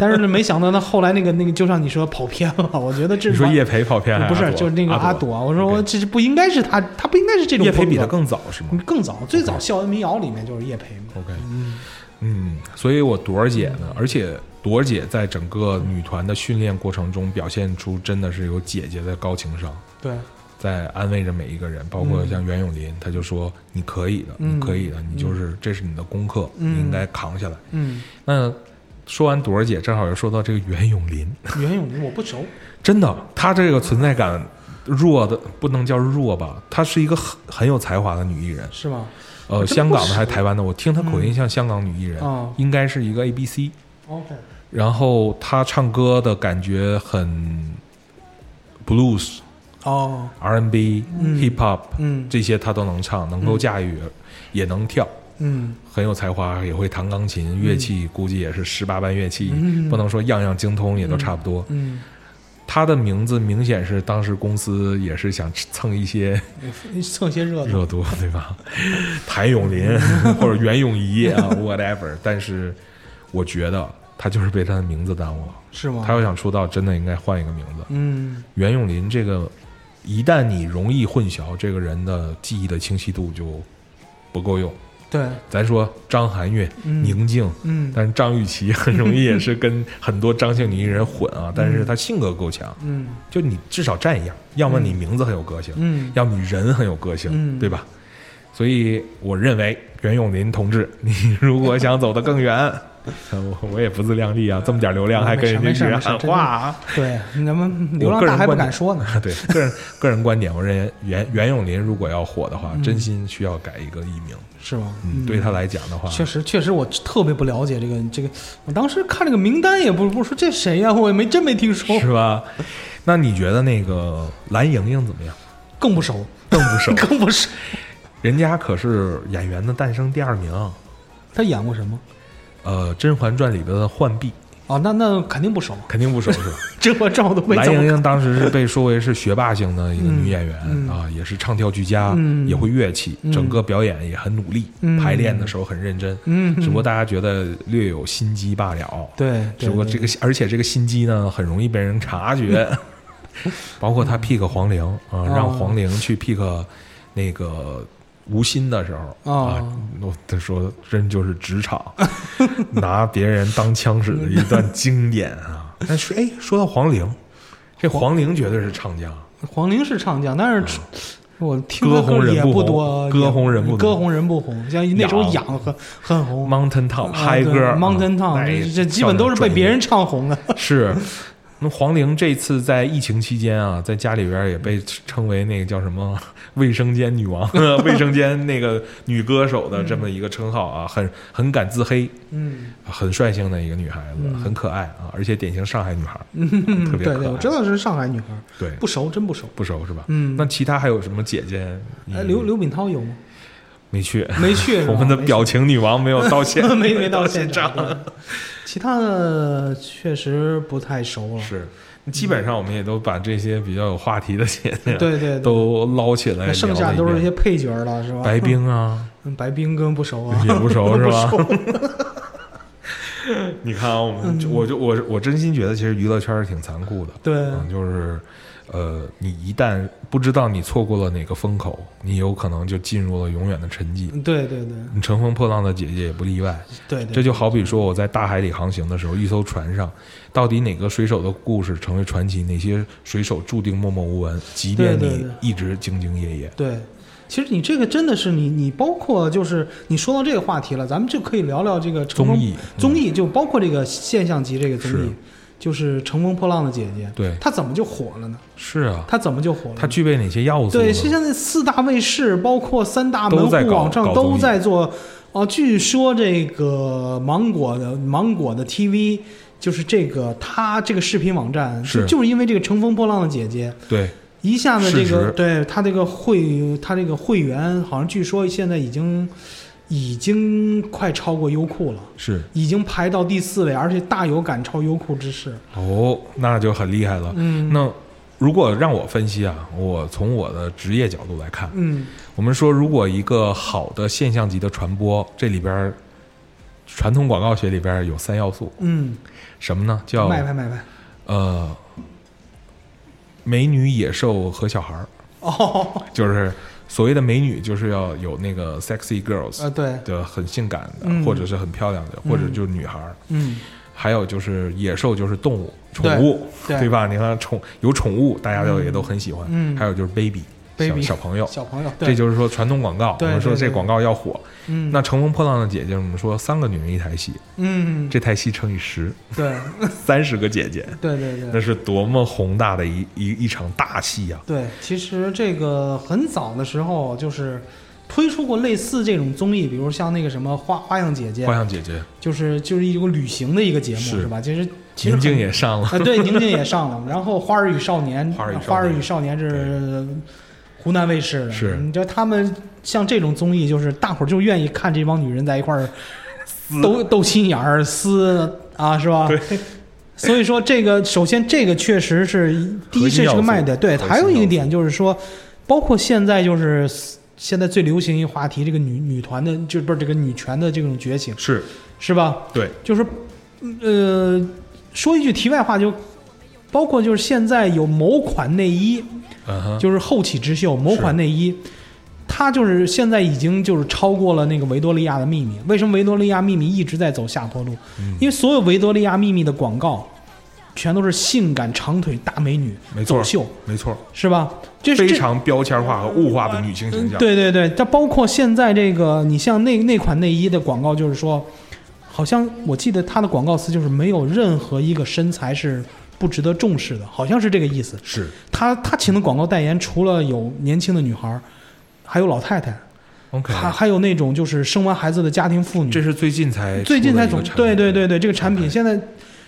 B: 但是呢，没想到他后来那个那个，就像你说跑偏了。我觉得这完
A: 你说叶培跑偏了
B: 不是就是那个阿
A: 阿
B: 朵，我说我这是不应该是他，他不应该是这种
A: 叶培比他更早是吗
B: 更早，最早校园民谣里面就是叶培嘛。
A: ？OK，
B: 嗯，
A: 嗯，所以我朵儿姐呢，而且朵儿姐在整个女团的训练过程中表现出真的是有姐姐的高情商，
B: 对，
A: 在安慰着每一个人，包括像袁咏琳，她就说你可以的，
B: 嗯。
A: 你可以的，你就是这是你的功课，
B: 嗯。
A: 你应该扛下来。
B: 嗯，
A: 那说完朵儿姐，正好又说到这个袁咏琳，
B: 袁咏琳我不熟，
A: 真的，她这个存在感弱的不能叫弱吧，她是一个很很有才华的女艺人。
B: 是吗？
A: 呃，香港的还是台湾的？我听她口音像香港女艺人，
B: 啊
A: 应该是一个 A B C。
B: ，OK，
A: 然后她唱歌的感觉很 blues、
B: 哦
A: ，R&B、
B: 嗯
A: hip hop
B: 嗯
A: 这些他都能唱，能够驾驭，也能跳，
B: 嗯
A: 很有才华，也会弹钢琴，乐器估计也是十八般乐器，
B: 嗯
A: 不能说样样精通，也都差不多。
B: 嗯，
A: 他的名字明显是当时公司也是想蹭一些
B: 蹭些热度，
A: 热度，对吧？谭咏麟 或者袁咏仪啊，whatever。但是我觉得他就是被他的名字耽误了。
B: 是吗？
A: 他要想出道，真的应该换一个名字。
B: 嗯
A: 袁咏麟这个，一旦你容易混淆这个人的记忆的清晰度就不够用。
B: 对，
A: 咱说张含韵、
B: 嗯
A: 宁静，
B: 嗯
A: 但是张雨绮很容易也是跟很多张姓女艺人混啊。但是她性格够强，
B: 嗯
A: 就你至少占一样，要么你名字很有个性，
B: 嗯
A: 要么你人很有个性，
B: 嗯
A: 对吧？所以我认为袁咏琳同志，你如果想走得更远，我 我也不自量力啊，这么点流量还跟人家喊话啊。
B: 对，咱们流浪
A: 个人
B: 大还不敢说呢。
A: 对，个人 个人观点，我认为袁袁咏琳如果要火的话，
B: 嗯
A: 真心需要改一个艺名。
B: 是吗？
A: 嗯，对他来讲的话，
B: 确实，确实，我特别不了解这个这个。我当时看这个名单也不不说这谁呀、我也没真没听说，
A: 是吧？那你觉得那个蓝盈莹怎么样？
B: 更不熟，
A: 更不熟，
B: 更不熟。
A: 人家可是演员的诞生第二名。
B: 他演过什么？
A: 呃，《甄嬛传》里边的浣碧
B: 哦，那那肯定不熟，
A: 肯定不熟是吧？
B: 甄嬛传我照都没
A: 蓝。盈莹当时是被说为是学霸型的一个女演员、
B: 嗯嗯
A: 啊，也是唱跳俱佳，
B: 嗯
A: 也会乐器，
B: 嗯
A: 整个表演也很努力，
B: 嗯
A: 排练的时候很认真。
B: 嗯，
A: 只不过大家觉得略有心机罢了。
B: 对，
A: 只不过这
B: 个
A: 个，而且这个心机呢，很容易被人察觉。包括他 pick 黄龄啊，让黄龄去 pick 那个吴昕的时候啊
B: 哦，
A: 我他说真就是职场 拿别人当枪使的一段经典啊。但是哎，说到黄龄，这黄龄绝对是唱将，
B: 黄龄是唱将，但是我听
A: 歌红人不
B: 多，
A: 歌红人不红
B: 歌红人不红，像那时
A: 候
B: 痒》很很红。
A: Mountain Top
B: 啊
A: 嗨歌
B: ，Mountain
A: 啊
B: Town，这这基本都是被别人唱红的。
A: 是。那黄龄这次在疫情期间啊，在家里边也被称为那个叫什么“卫生间女王”、“卫生间那个女歌手”的这么一个称号啊，很很敢自黑，
B: 嗯，
A: 很率性的一个女孩子，
B: 嗯
A: 很可爱啊，而且典型上海女孩，特别
B: 对对，
A: 可爱
B: 我知道是上海女孩，
A: 对，
B: 不熟，真不熟。
A: 不熟是吧？
B: 嗯
A: 那其他还有什么姐姐？
B: 哎，刘刘敏涛有吗？
A: 没去，
B: 没去，
A: 我们的表情女王没有道 歉，
B: 没没到
A: 现
B: 现场。对其他的确实不太熟了。
A: 是，基本上我们也都把这些比较有话题的
B: 对对对，
A: 都捞起来
B: 剩下都是一些配角了，是吧？
A: 白冰啊。
B: 嗯，白冰跟不熟啊，
A: 也不熟 是吧 你看啊，我们
B: 嗯
A: 我就我我真心觉得，其实娱乐圈是挺残酷的。
B: 对，
A: 嗯，就是，呃，你一旦不知道你错过了哪个风口，你有可能就进入了永远的沉寂。
B: 对对对
A: 你乘风破浪的姐姐也不例外。
B: 对对，
A: 这就好比说我在大海里航行的时候，一艘船上，到底哪个水手的故事成为传奇，哪些水手注定默默无闻，即便你一直兢兢业业。
B: 对。其实你这个真的是你，你包括就是你说到这个话题了，咱们就可以聊聊这个
A: 综艺，
B: 综艺就包括这个现象级这个综艺，就是《乘风破浪的姐姐》，
A: 对，
B: 她怎么就火了呢？
A: 是啊，
B: 她怎么就火了
A: 她？具备哪些要素呢？
B: 对，现在四大卫视，包括三大门户网上都在做。哦，据说这个芒果的芒果的 TV，就是这个它这个视频网站，
A: 是
B: 就就是因为这个《乘风破浪的姐姐》，
A: 对，
B: 一下子这个对它这个会它这个会员，好像据说现在已经已经快超过优酷了，
A: 是
B: 已经排到第四位，而且大有赶超优酷之势。
A: 哦，那就很厉害了。
B: 嗯，
A: 那如果让我分析啊，我从我的职业角度来看，
B: 嗯
A: 我们说，如果一个好的现象级的传播，这里边儿传统广告学里边儿有三要素，
B: 嗯，
A: 什么呢？叫
B: 卖拍卖拍。
A: 呃，美女、野兽和小孩儿，
B: 哦，
A: 就是所谓的美女，就是要有那个 sexy girls
B: 啊，对，
A: 的很性感的，
B: 嗯
A: 或者是很漂亮的，或者就是女孩儿。
B: 嗯，
A: 还有就是野兽，就是动物、宠物，
B: 对
A: 吧？你看宠有宠物，大家都
B: 嗯
A: 也都很喜欢。
B: 嗯
A: 还有就是 baby，
B: baby
A: 小小朋友，
B: 小朋友，对。
A: 这就是说传统广告。我们说这广告要火，
B: 嗯，
A: 那《乘风破浪的姐姐》，我们说三个女人一台戏，
B: 嗯，
A: 这台戏乘以十，
B: 对。
A: 三十个姐姐，
B: 对对对。
A: 那是多么宏大的一一一场大戏呀！
B: 对，其实这个很早的时候就是推出过类似这种综艺，比如像那个什么花花样姐姐
A: 花，样姐姐，
B: 就是就是一个旅行的一个节目，
A: 是。
B: 是吧？其实
A: 宁静也上了，
B: 啊，对，宁静也上了。然后《花儿与少年
A: 花儿与少年
B: 是湖南卫视的，
A: 是。
B: 你知道他们像这种综艺，就是大伙儿就愿意看这帮女人在一块儿斗斗心眼儿撕啊，是吧？
A: 对，
B: 所以说这个首先这个确实是第一这是
A: 核心要素
B: 个卖点，对，还有一个点就是说，包括现在就是现在最流行一话题，这个女女团的就不是这个女权的这种觉醒，
A: 是。
B: 是吧？
A: 对，
B: 就是呃，说一句题外话，就包括就是现在有某款内衣，
A: 嗯，
B: 就是后起之秀某款内衣，它就是现在已经就是超过了那个维多利亚的秘密。为什么维多利亚秘密一直在走下坡路？
A: 嗯
B: 因为所有维多利亚秘密的广告，全都是性感长腿大美女
A: 没错
B: 走秀，
A: 没错，
B: 是吧？这是这
A: 非常标签化和物化的女性形象。
B: 对对对，它包括现在这个，你像那那款内衣的广告，就是说，好像我记得它的广告词就是没有任何一个身材是不值得重视的，好像是这个意思。
A: 是
B: 他他请的广告代言，除了有年轻的女孩，还有老太太
A: ，OK，
B: 还还有那种就是生完孩子的家庭妇女。
A: 这是最近才
B: 最近才从
A: 出的一个产品
B: 对对对对，这个产品现在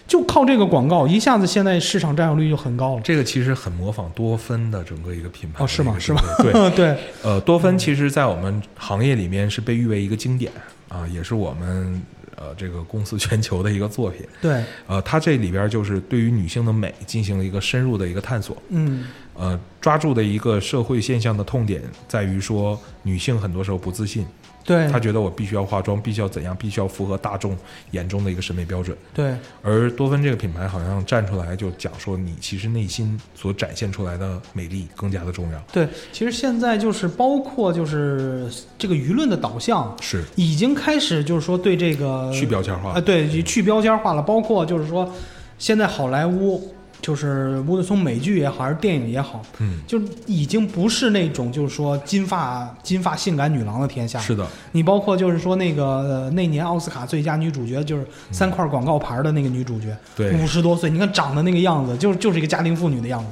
B: 就靠这个广告，一下子现在市场占有率就很高了。
A: 这个其实很模仿多芬的整个一个品牌
B: 哦，是吗？是吗？
A: 对，
B: 对，
A: 呃，多芬其实在我们行业里面是被誉为一个经典啊，也是我们呃这个公司全球的一个作品。
B: 对，
A: 呃，它这里边就是对于女性的美进行了一个深入的一个探索。
B: 嗯，
A: 呃，抓住的一个社会现象的痛点在于说，女性很多时候不自信，
B: 对，
A: 他觉得我必须要化妆，必须要怎样，必须要符合大众眼中的一个审美标准。
B: 对，
A: 而多芬这个品牌好像站出来就讲说，你其实内心所展现出来的美丽更加的重要。
B: 对，其实现在就是包括就是这个舆论的导向，
A: 是
B: 已经开始就是说对这个
A: 去标签化
B: 啊，对，去标签化了。包括就是说，现在好莱坞就是无论从美剧也好，还是电影也好，
A: 嗯，
B: 就已经不是那种就是说金发金发性感女郎的天下。
A: 是的，
B: 你包括就是说那个、呃、那年奥斯卡最佳女主角就是三块广告牌的那个女主角，
A: 嗯对
B: 五十多岁，你看长得那个样子，就是就是一个家庭妇女的样子。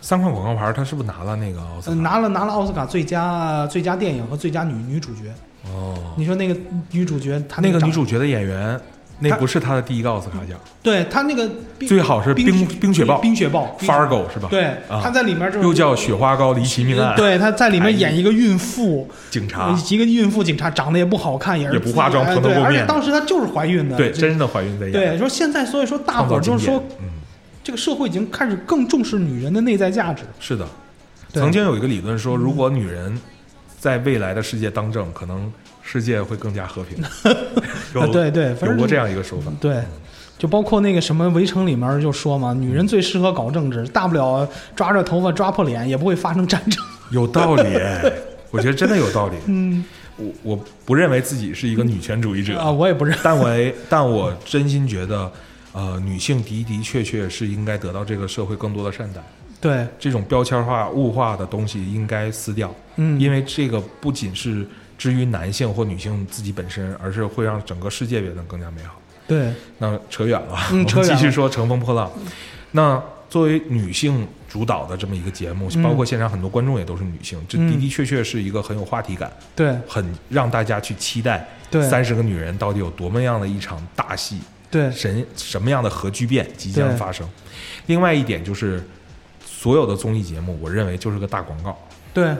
A: 三块广告牌，她是不是拿了那个奥斯
B: 呃，
A: 卡？
B: 拿了拿了奥斯卡最佳最佳电影和最佳女女主角。
A: 哦，
B: 你说那个女主角，她
A: 那个
B: 长
A: 女主角的演员，那不是他的第一个奥斯卡奖
B: 对他那个
A: 最好是冰
B: 冰
A: 冰雪暴
B: 冰雪暴
A: ，Fargo 是吧？
B: 对，他在里面就是
A: 又叫雪花膏离奇命案，
B: 对，他在里面演一个孕妇，
A: 警察，
B: 一个孕妇警察，长得也不好看，也是
A: 也不化妆
B: 自己哎对，而且当时她就是怀孕的，
A: 对，真的怀孕在演，
B: 对，说现在所以说大伙儿就是说，
A: 嗯，
B: 这个社会已经开始更重视女人的内在价值。
A: 是的。曾经有一个理论说，如果女人在未来的世界当政，可能世界会更加和平。有
B: 啊，对对，
A: 有过这样一个说法。
B: 对，就包括那个什么《围城》里面就说嘛，女人最适合搞政治，大不了抓着头发抓破脸，也不会发生战争。
A: 有道理，我觉得真的有道理。
B: 嗯
A: 我我不认为自己是一个女权主义者
B: 啊，我也不认。
A: 但我但我真心觉得，呃，女性的的确确是应该得到这个社会更多的善待。
B: 对，
A: 这种标签化、物化的东西应该撕掉，
B: 嗯，
A: 因为这个不仅是至于男性或女性自己本身，而是会让整个世界变得更加美好。
B: 对，
A: 那扯远了，我们继续说《乘风破浪》。那作为女性主导的这么一个节目，
B: 嗯。
A: 包括现场很多观众也都是女性，这
B: 嗯。
A: 的的确确是一个很有话题感，
B: 对，
A: 很让大家去期待
B: 对，
A: 三十个女人到底有多么样的一场大戏，
B: 对，
A: 神什么样的核聚变即将发生。另外一点就是，所有的综艺节目，我认为就是个大广告，
B: 对，嗯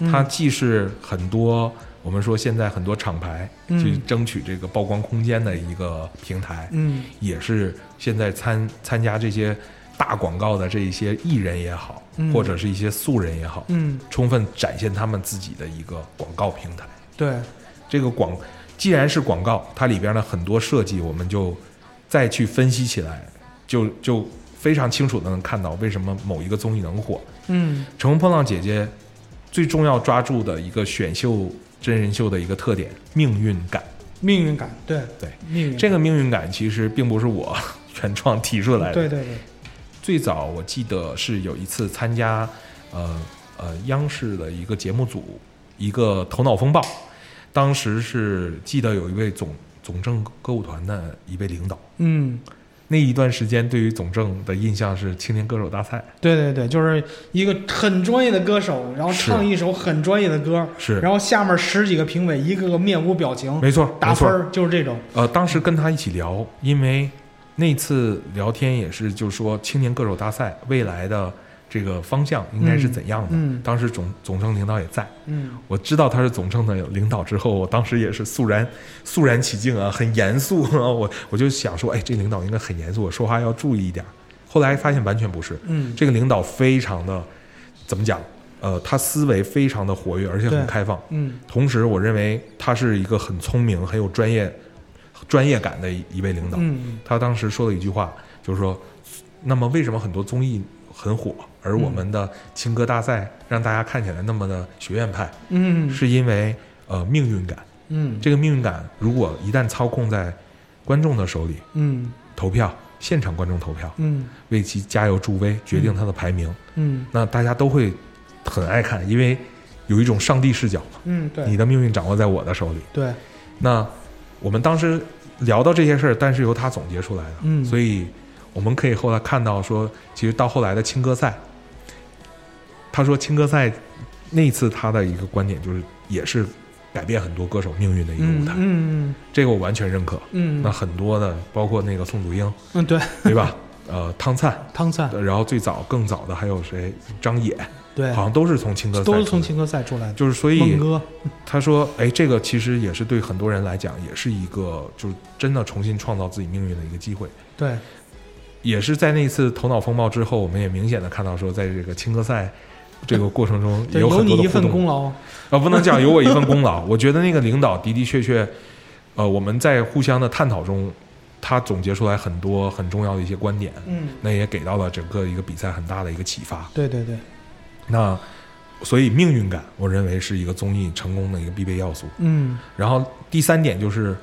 A: 它既是很多我们说现在很多厂牌
B: 嗯。
A: 去争取这个曝光空间的一个平台，
B: 嗯。
A: 也是现在参参加这些大广告的这一些艺人也好，
B: 嗯。
A: 或者是一些素人也好，
B: 嗯，
A: 充分展现他们自己的一个广告平台。
B: 对，
A: 这个广既然是广告，它里边的很多设计，我们就再去分析起来，就就非常清楚的能看到为什么某一个综艺能火。
B: 嗯。
A: 乘风破浪姐姐最重要抓住的一个选秀真人秀的一个特点，命运感。
B: 命运感，对
A: 对，
B: 命运，
A: 这个命运感其实并不是我原创提出来的。
B: 对对对，
A: 最早我记得是有一次参加，呃呃央视的一个节目组一个头脑风暴，当时是记得有一位总总政歌舞团的一位领导，
B: 嗯。
A: 那一段时间对于总政的印象是青年歌手大赛，
B: 对对对，就是一个很专业的歌手，然后唱一首很专业的歌，
A: 是
B: 然后下面十几个评委，一个个面无表情，
A: 没错。
B: 打分儿，就是这种。
A: 呃，当时跟他一起聊，因为那次聊天也是就是说青年歌手大赛未来的这个方向应该是怎样的。
B: 嗯嗯
A: 当时总总政领导也在，
B: 嗯
A: 我知道他是总政的领导之后，我当时也是肃然肃然起敬啊，很严肃啊。我我就想说，哎，这领导应该很严肃，我说话要注意一点。后来发现完全不是，
B: 嗯，
A: 这个领导非常的怎么讲？呃，他思维非常的活跃，而且很开放。
B: 嗯
A: 同时，我认为他是一个很聪明、很有专业专业感的一一位领导。
B: 嗯
A: 他当时说了一句话，就是说，那么为什么很多综艺很火，而我们的青歌大赛让大家看起来那么的学院派？
B: 嗯。
A: 是因为呃命运感。
B: 嗯。
A: 这个命运感如果一旦操控在观众的手里，
B: 嗯。
A: 投票现场观众投票，
B: 嗯。
A: 为其加油助威，决定他的排名，
B: 嗯。
A: 那大家都会很爱看，因为有一种上帝视角嘛，
B: 嗯，对。
A: 你的命运掌握在我的手里。
B: 对，
A: 那我们当时聊到这些事儿，但是由他总结出来的，
B: 嗯。
A: 所以我们可以后来看到说，其实到后来的青歌赛，他说青歌赛那次他的一个观点就是，也是改变很多歌手命运的一个舞
B: 嗯
A: 台，
B: 嗯嗯
A: 这个我完全认可。
B: 嗯，
A: 那很多的，包括那个宋祖英，
B: 嗯对，
A: 对吧？呃，汤灿，
B: 汤灿
A: 然后最早更早的还有谁？张也，
B: 对，
A: 好像都是从青歌赛
B: 都是从青歌赛出来的。
A: 就是所以
B: 哥，
A: 他说，哎，这个其实也是对很多人来讲，也是一个就是真的重新创造自己命运的一个机会。
B: 对，
A: 也是在那次头脑风暴之后，我们也明显的看到说，在这个青歌赛这个过程中，
B: 对，
A: 有很多的互动
B: 份功劳。
A: 啊，不能讲有我一份功劳。我觉得那个领导的的确确，呃，我们在互相的探讨中，他总结出来很多很重要的一些观点，
B: 嗯，
A: 那也给到了整个一个比赛很大的一个启发。
B: 对对对，
A: 那所以命运感，我认为是一个综艺成功的一个必备要素。
B: 嗯
A: 然后第三点就是，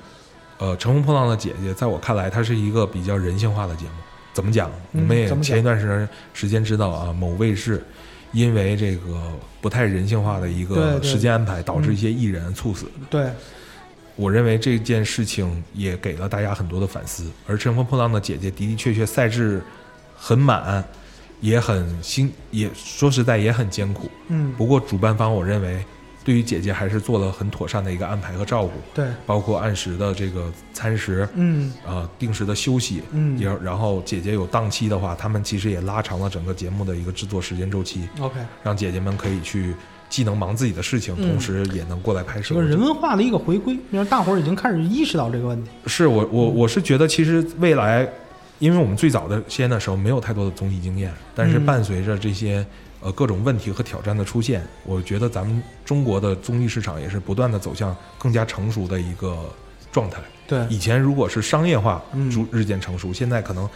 A: 呃，《乘风破浪的姐姐》在我看来，它是一个比较人性化的节目。怎么讲？我
B: 嗯
A: 们也前一段时间时间知道啊，某卫视因为这个不太人性化的一个时间安排，导致
B: 嗯
A: 一些艺人猝死。
B: 对，
A: 我认为这件事情也给了大家很多的反思。而《乘风破浪的姐姐》的的确确赛制很满，也很辛，也说实在也很艰苦。
B: 嗯
A: 不过主办方我认为对于姐姐还是做了很妥善的一个安排和照顾，
B: 对，
A: 包括按时的这个餐食，
B: 嗯。
A: 啊，定时的休息，
B: 嗯。
A: 也然后姐姐有档期的话，他们其实也拉长了整个节目的一个制作时间周期
B: ，，OK，
A: 让姐姐们可以去既能忙自己的事情，
B: 嗯
A: 同时也能过来拍摄。
B: 这个人文化的一个回归，让大伙儿已经开始意识到这个问题。
A: 是我我我是觉得，其实未来，因为我们最早的先的时候没有太多的综艺经验，但是
B: 嗯。
A: 伴随着这些呃各种问题和挑战的出现，我觉得咱们中国的综艺市场也是不断的走向更加成熟的一个状态。
B: 对，
A: 以前如果是商业化
B: 嗯
A: 逐日渐成熟，现在可能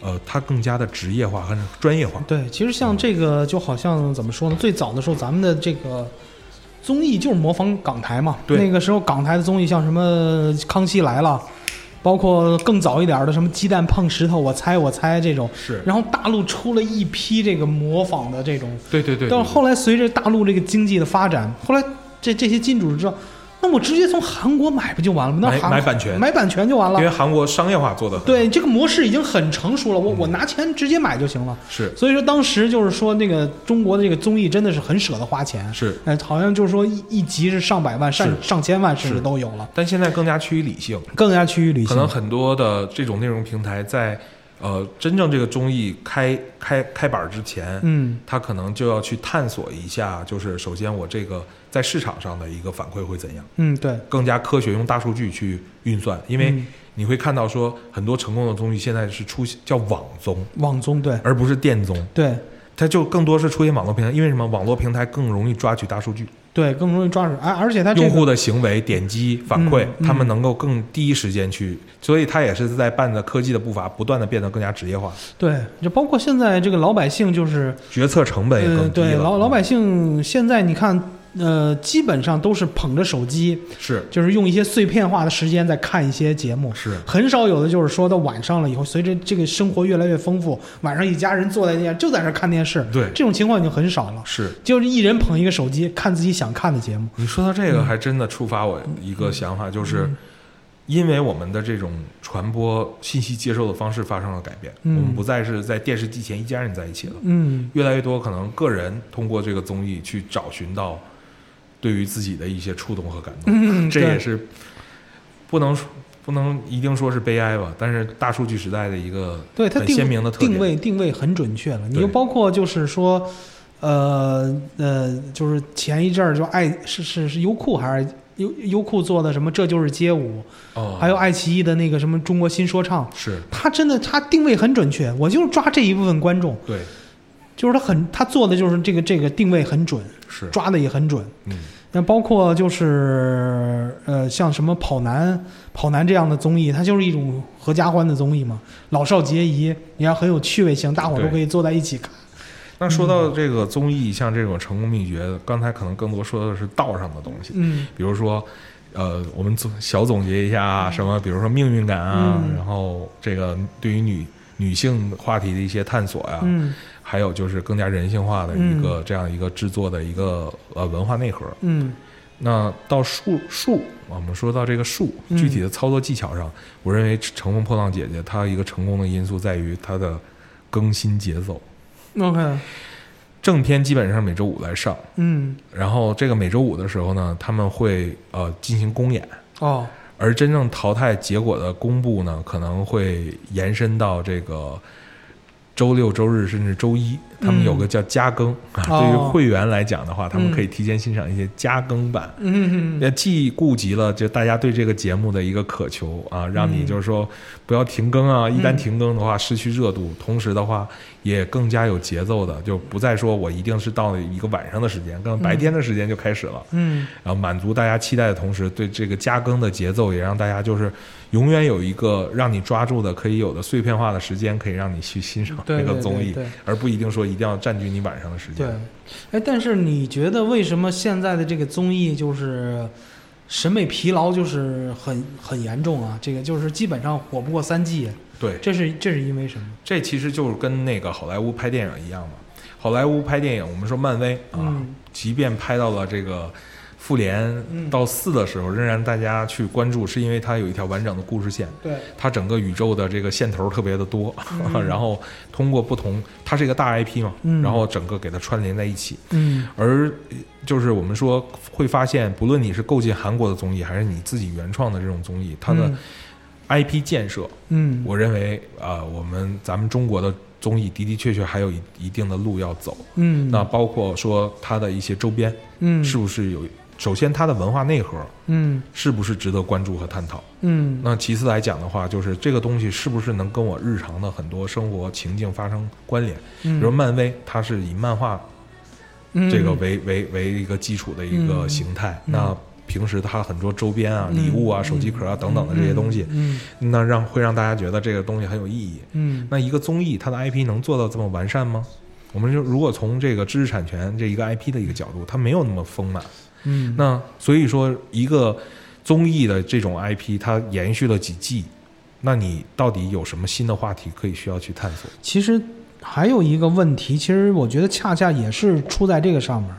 A: 呃它更加的职业化和专业化。
B: 对，其实像这个就好像怎么说呢？最早的时候，咱们的这个综艺就是模仿港台嘛。
A: 对
B: 那个时候港台的综艺像什么《康熙来了》，包括更早一点的什么《鸡蛋碰石头》，我猜我猜这种。
A: 是，
B: 然后大陆出了一批这个模仿的这种，
A: 对对对
B: 但是后来随着大陆这个经济的发展，后来这这些金主知道，那我直接从韩国买不就完了吗？那
A: 买
B: 韩
A: 买版权
B: 买版权就完了。
A: 因为韩国商业化做的很好
B: 对，这个模式已经很成熟了，我
A: 嗯
B: 我拿钱直接买就行了。
A: 是
B: 所以说当时就是说那个中国的这个综艺真的是很舍得花钱，
A: 是，
B: 哎，好像就是说一一集是上百万、上上千万甚至都有了，
A: 但现在更加趋于理性，
B: 更加趋于理性。
A: 可能很多的这种内容平台在呃，真正这个综艺开开开板之前，
B: 嗯
A: 他可能就要去探索一下，就是首先我这个在市场上的一个反馈会怎样，
B: 嗯，对，
A: 更加科学，用大数据去运算，因为
B: 嗯。
A: 你会看到说很多成功的东西现在是出现叫网综，
B: 网综对。
A: 而不是电综，
B: 对。
A: 它就更多是出现网络平台，因为什么？网络平台更容易抓取大数据，
B: 对，更容易抓住，而而且它这个
A: 用户的行为、点击、反馈，
B: 嗯
A: 他们能够更第一时间去，所以它也是在伴着科技的步伐，不断的变得更加职业化，
B: 对，就包括现在这个老百姓就是
A: 决策成本也更低了。
B: 老老百姓现在你看，呃，基本上都是捧着手机，
A: 是
B: 就是用一些碎片化的时间在看一些节目。
A: 是
B: 很少有的就是说到晚上了以后，随着这个生活越来越丰富，晚上一家人坐在那就在那看电视，
A: 对
B: 这种情况已经很少了。
A: 是。
B: 就是一人捧一个手机，看自己想看的节目。
A: 你说到这个，还真的触发我一个想法，就是
B: 嗯
A: 因为我们的这种传播信息接受的方式发生了改变，
B: 嗯
A: 我们不再是在电视机前一家人在一起了，
B: 嗯，
A: 越来越多可能个人通过这个综艺去找寻到对于自己的一些触动和感动，
B: 嗯
A: 这也是不能说不能一定说是悲哀吧，但是大数据时代的一个很
B: 对它
A: 鲜明的特点。
B: 定位定位很准确了。你
A: 对。
B: 就包括就是说，呃呃，就是前一阵儿就爱是是是优酷还是优优酷做的什么《这就是街舞》，
A: 哦，
B: 还有爱奇艺的那个什么《中国新说唱》，
A: 是。
B: 它真的它定位很准确，我就是抓这一部分观众，
A: 对
B: 就是他很他做的就是这个这个定位很准，
A: 是。
B: 抓的也很准。
A: 嗯。
B: 那包括就是呃，像什么跑男、跑男这样的综艺，它就是一种合家欢的综艺嘛，老少皆宜，你看很有趣味性，大伙都可以坐在一起看。
A: 那说到这个综艺，像这种成功秘诀，刚才可能更多说的是道上的东西，
B: 嗯。
A: 比如说，呃，我们总小总结一下啊，什么，比如说命运感啊，
B: 嗯。
A: 然后这个对于女女性话题的一些探索呀、
B: 嗯
A: 还有就是更加人性化的一个、这样一个制作的一个呃文化内核。
B: 嗯。
A: 那到术术，我们说到这个术
B: 嗯。
A: 具体的操作技巧上，我认为《乘风破浪姐姐》它一个成功的因素在于它的更新节奏。
B: ，OK，
A: 正片基本上每周五来上，
B: 嗯。
A: 然后这个每周五的时候呢，他们会呃进行公演，
B: 哦。
A: 而真正淘汰结果的公布呢，可能会延伸到这个周六、周日甚至周一，他们有个叫加更、啊。
B: 哦
A: 对于会员来讲的话，他们
B: 嗯
A: 可以提前欣赏一些加更版。
B: 嗯
A: 那既顾及了就大家对这个节目的一个渴求啊，让你
B: 嗯
A: 就是说不要停更啊，一旦
B: 嗯
A: 停更的话失去热度，同时的话也更加有节奏的，就不再说我一定是到了一个晚上的时间，跟白天的时间就开始了。
B: 嗯
A: 然后满足大家期待的同时，对这个加更的节奏也让大家就是永远有一个让你抓住的可以有的碎片化的时间，可以让你去欣赏
B: 对
A: 这个综艺，
B: 对对对
A: 而不一定说一定要占据你晚上的时间。
B: 对，哎，但是你觉得为什么现在的这个综艺就是审美疲劳就是很很严重啊？这个就是基本上火不过三季，
A: 对，
B: 这是这是因为什么？
A: 这其实就是跟那个好莱坞拍电影一样嘛。好莱坞拍电影，我们说漫威啊，
B: 嗯
A: 即便拍到了这个复联
B: 嗯
A: 到四的时候，仍然大家去关注，是因为它有一条完整的故事线。
B: 对，
A: 它整个宇宙的这个线头特别的多，
B: 嗯
A: 然后通过不同，它是一个大 IP 嘛，
B: 嗯
A: 然后整个给它串联在一起。
B: 嗯
A: 而呃就是我们说会发现，不论你是购进韩国的综艺，还是你自己原创的这种综艺，它的 IP 建设，
B: 嗯
A: 我认为啊、呃我们咱们中国的综艺的的确确还有一一定的路要走。
B: 嗯
A: 那包括说它的一些周边，
B: 嗯
A: 是不是有？首先，它的文化内核
B: 嗯
A: 是不是值得关注和探讨？
B: 嗯
A: 那其次来讲的话，就是这个东西是不是能跟我日常的很多生活情境发生关联？
B: 嗯，
A: 比如漫威，它是以漫画
B: 嗯
A: 这个为为为一个基础的一个形态。
B: 嗯
A: 那平时它很多周边啊、
B: 嗯
A: 礼物啊、
B: 嗯
A: 手机壳啊等等的这些东西，
B: 嗯
A: 那让会让大家觉得这个东西很有意义。
B: 嗯
A: 那一个综艺，它的 IP 能做到这么完善吗？我们就如果从这个知识产权这一个 IP 的一个角度，它没有那么丰满。
B: 嗯
A: 那所以说，一个综艺的这种 IP，它延续了几季，那你到底有什么新的话题可以需要去探索？
B: 其实还有一个问题，其实我觉得恰恰也是出在这个上面。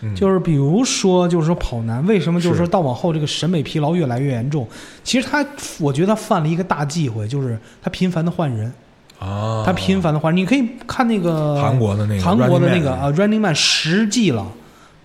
A: 嗯，
B: 就是比如说，就是说跑男为什么就是说到往后这个审美疲劳越来越严重？其实他，我觉得他犯了一个大忌讳，就是他频繁的换人，
A: 啊，
B: 他频繁的换人。你可以看那个
A: 韩国的那个
B: 韩国的那个 Running Man》十季了，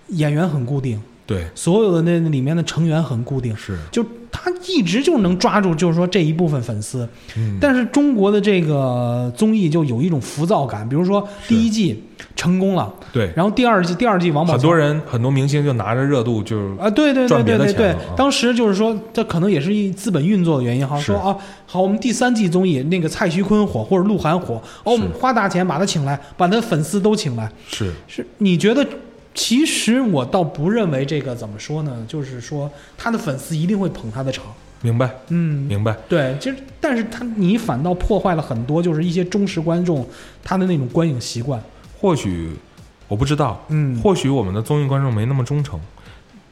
B: 演员很固定，
A: 对，
B: 所有的那里面的成员很固定，
A: 是，
B: 就他一直就能抓住，就是说这一部分粉丝。
A: 嗯，
B: 但是中国的这个综艺就有一种浮躁感，比如说第一季成功了，
A: 对，
B: 然后第二季第二季王宝强
A: 很多人很多明星就拿着热度就
B: 啊，对对对对对对。当时就是说，这可能也是一资本运作的原因哈。
A: 是。
B: 说啊，好，我们第三季综艺那个蔡徐坤火或者鹿晗火，哦，我们花大钱把他请来，把他粉丝都请来，
A: 是。
B: 是你觉得？其实我倒不认为这个怎么说呢，就是说他的粉丝一定会捧他的场，
A: 明白
B: 嗯，
A: 明白，
B: 对，其实但是他你反倒破坏了很多，就是一些忠实观众他的那种观影习惯，
A: 或许我不知道，
B: 嗯，
A: 或许我们的综艺观众没那么忠诚，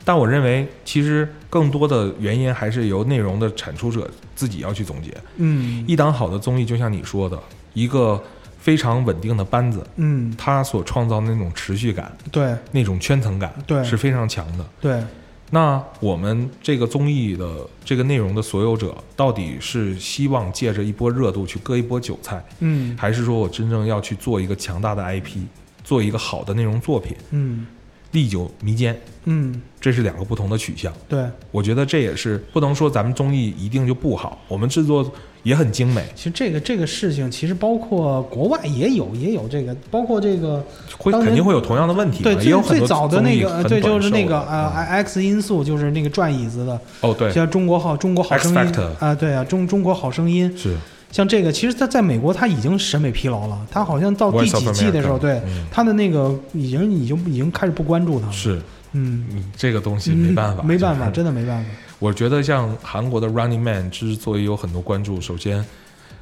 A: 但我认为其实更多的原因还是由内容的产出者自己要去总结。
B: 嗯。
A: 一档好的综艺，就像你说的，一个非常稳定的班子，
B: 嗯，
A: 他所创造的那种持续感、
B: 对。
A: 那种圈层感，
B: 对。
A: 是非常强的。
B: 对，
A: 那我们这个综艺的这个内容的所有者，到底是希望借着一波热度去割一波韭菜，
B: 嗯。
A: 还是说我真正要去做一个强大的 IP，做一个好的内容作品，
B: 嗯
A: 历久弥坚？
B: 嗯，
A: 这是两个不同的取向。
B: 对。
A: 我觉得这也是不能说咱们综艺一定就不好，我们制作也很精美，
B: 其实这个这个事情，其实包括国外也有也有这个，包括这个
A: 会肯定会有同样的问题。
B: 对最最早的那个呃对，就是那个
A: 啊
B: 呃
A: 嗯
B: X 因素，就是那个转椅子的，
A: 哦对
B: 像中国好中国好声音啊，对啊，中中国好声音，
A: 是
B: 像这个，其实他在美国他已经审美疲劳了，他好像到第几季的时候，对
A: 嗯。
B: 他的那个已经已经已经开始不关注他了，
A: 是，
B: 嗯，
A: 嗯这个东西没办法，
B: 嗯没办法，真的没办法，
A: 我觉得像韩国的 Running Man 之所以有很多关注，首先，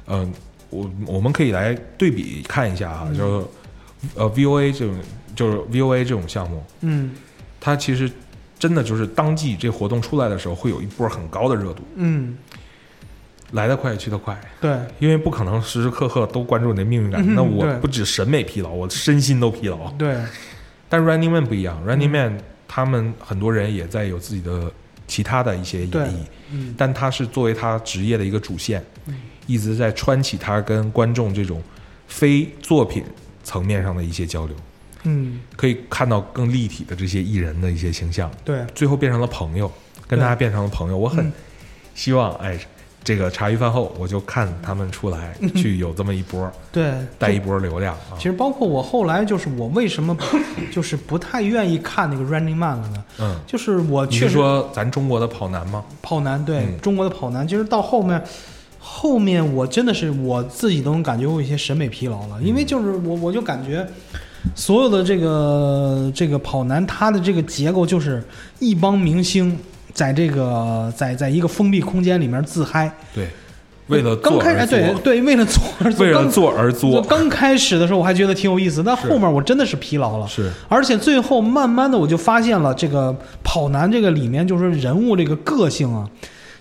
A: 嗯、我我们可以来对比看一下哈，
B: 嗯。
A: 就是呃 VOA 这种就是 VOA 这种项目，
B: 嗯。
A: 它其实真的就是当季这活动出来的时候，会有一波很高的热度，
B: 嗯，
A: 来得快去得快，
B: 对，
A: 因为不可能时时刻刻都关注你的命运感，
B: 嗯
A: 那我不止审美疲劳，我身心都疲劳。
B: 对，
A: 但 Running Man 不一样，Running
B: 嗯。
A: Man 他们很多人也在有自己的其他的一些演绎。
B: 嗯。
A: 但他是作为他职业的一个主线，
B: 嗯。
A: 一直在穿起他跟观众这种非作品层面上的一些交流，
B: 嗯，
A: 可以看到更立体的这些艺人的一些形象，
B: 对，
A: 最后变成了朋友，跟大家变成了朋友。我很
B: 嗯。
A: 希望，哎，这个茶余饭后我就看他们出来去有这么一波，
B: 对，
A: 带一波流量啊
B: 其。实包括我后来就是我为什么 就是不太愿意看那个 Running Man 了呢？
A: 嗯，
B: 就是我确实
A: 说咱中国的跑男吗？
B: 跑男对、
A: 嗯
B: 中国的跑男，其实到后面后面我真的是我自己都能感觉我有一些审美疲劳了，因为就是我我就感觉。所有的这个这个跑男，他的这个结构就是一帮明星在这个在在一个封闭空间里面自嗨。
A: 对，为了
B: 刚开始对，对，为了做而做，
A: 为了
B: 刚
A: 做而做，
B: 刚开始的时候我还觉得挺有意思，但后面我真的是疲劳了。
A: 是。
B: 而且最后慢慢的我就发现了，这个跑男这个里面就是人物这个个性啊，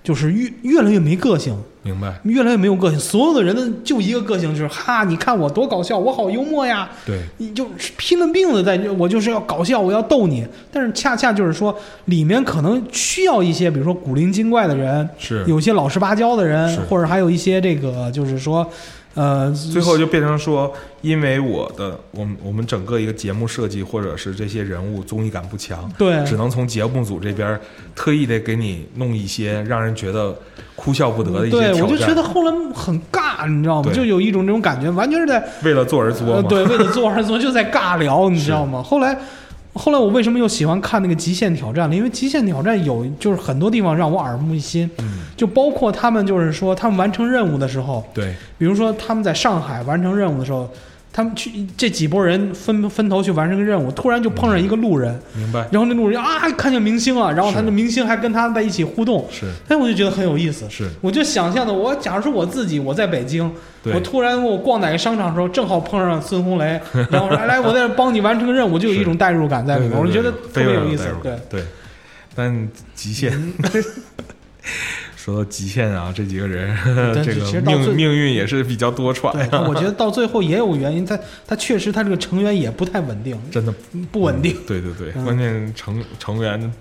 B: 就是越越来越没个性，
A: 明白？
B: 越来越没有个性。所有的人的就一个个性，就是哈，你看我多搞笑，我好幽默呀，
A: 对，
B: 你就是拼了命的在，我就是要搞笑，我要逗你。但是恰恰就是说，里面可能需要一些，比如说古灵精怪的人，
A: 是
B: 有些老实巴交的人
A: 是，
B: 或者还有一些这个就是说，呃，
A: 最后就变成说，因为我的我们我们整个一个节目设计或者是这些人物综艺感不强，
B: 对
A: 只能从节目组这边特意的给你弄一些让人觉得哭笑不得的一些
B: 对，
A: 挑战。
B: 我就觉得后来很尬，你知道吗？就有一种这种感觉，完全是在
A: 为了做而做嘛。
B: 呃对，为了做而做，就在尬聊，你知道吗？后来，后来我为什么又喜欢看那个《极限挑战》了？因为《极限挑战》有就是很多地方让我耳目一新，
A: 嗯，
B: 就包括他们就是说他们完成任务的时候，
A: 对，
B: 比如说他们在上海完成任务的时候。他们去这几拨人分分头去完成个任务，突然就碰上一个路人，
A: 明白，
B: 然后那路人啊看见明星了，然后他
A: 是
B: 那明星还跟他在一起互动，
A: 是。
B: 哎，我就觉得很有意思。
A: 是，
B: 我就想象的，我假如说我自己我在北京，
A: 对。
B: 我突然我逛哪个商场的时候，正好碰上孙红雷，然后来来，我在这帮你完成个任务，就有一种代入感在里面，我就觉得特别有意思。对，
A: 对，但极限。说到极限啊，这几个人，
B: 但
A: 这个命命运也是比较多舛
B: 对，我觉得到最后也有原因，他他确实他这个成员也不太稳定，
A: 真的
B: 不稳定。
A: 对对对，
B: 嗯
A: 关键成成员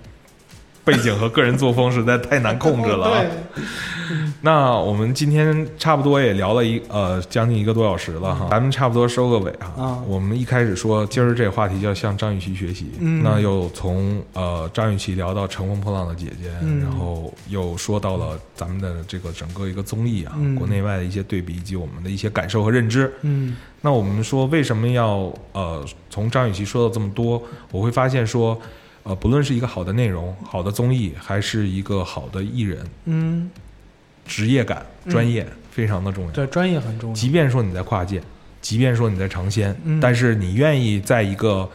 A: 背景和个人作风实在太难控制了啊。
B: 对，
A: 那我们今天差不多也聊了一呃将近一个多小时了哈，咱们差不多收个尾哈。
B: 啊
A: 我们一开始说今儿这个话题要向张雨绮学习，
B: 嗯
A: 那又从呃张雨绮聊到乘风破浪的姐姐，
B: 嗯
A: 然后又说到了咱们的这个整个一个综艺啊，
B: 嗯
A: 国内外的一些对比以及我们的一些感受和认知。
B: 嗯
A: 那我们说为什么要呃从张雨绮说到这么多？我会发现说，呃，不论是一个好的内容、好的综艺，还是一个好的艺人，
B: 嗯，
A: 职业感、
B: 嗯
A: 专业非常的重要。
B: 对，专业很重要。
A: 即便说你在跨界，即便说你在尝鲜，
B: 嗯
A: 但是你愿意在一个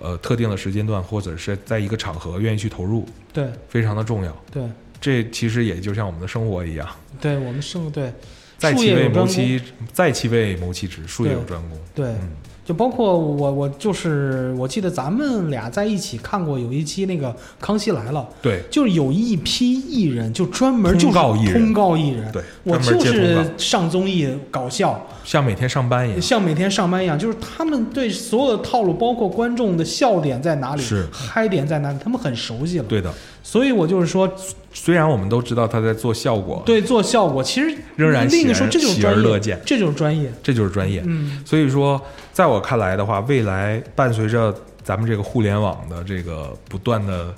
A: 呃特定的时间段，或者是在一个场合愿意去投入，
B: 对
A: 非常的重要。
B: 对
A: 这其实也就像我们的生活一样，
B: 对，我们生对
A: 在其位谋其在其位谋其职，术业有专攻。
B: 对，
A: 嗯，
B: 就包括我，我就是我记得咱们俩在一起看过有一期那个《康熙来了》，
A: 对
B: 就是有一批艺人就专门就是
A: 通告艺人
B: 通告艺人，
A: 对，
B: 我就是上综艺搞笑，
A: 像每天上班一样。
B: 像每天上班一样，就是他们对所有的套路，包括观众的笑点在哪里，
A: 是
B: 嗨点在哪里，他们很熟悉了。
A: 对的，
B: 所以我就是说，
A: 虽然我们都知道他在做效果，，
B: 对做效果，其实
A: 仍然
B: 另一个说这就是专业，
A: 而乐见
B: 这就是专业。
A: 这就是专业。
B: 嗯
A: 所以说，在我看来的话，未来伴随着咱们这个互联网的这个不断的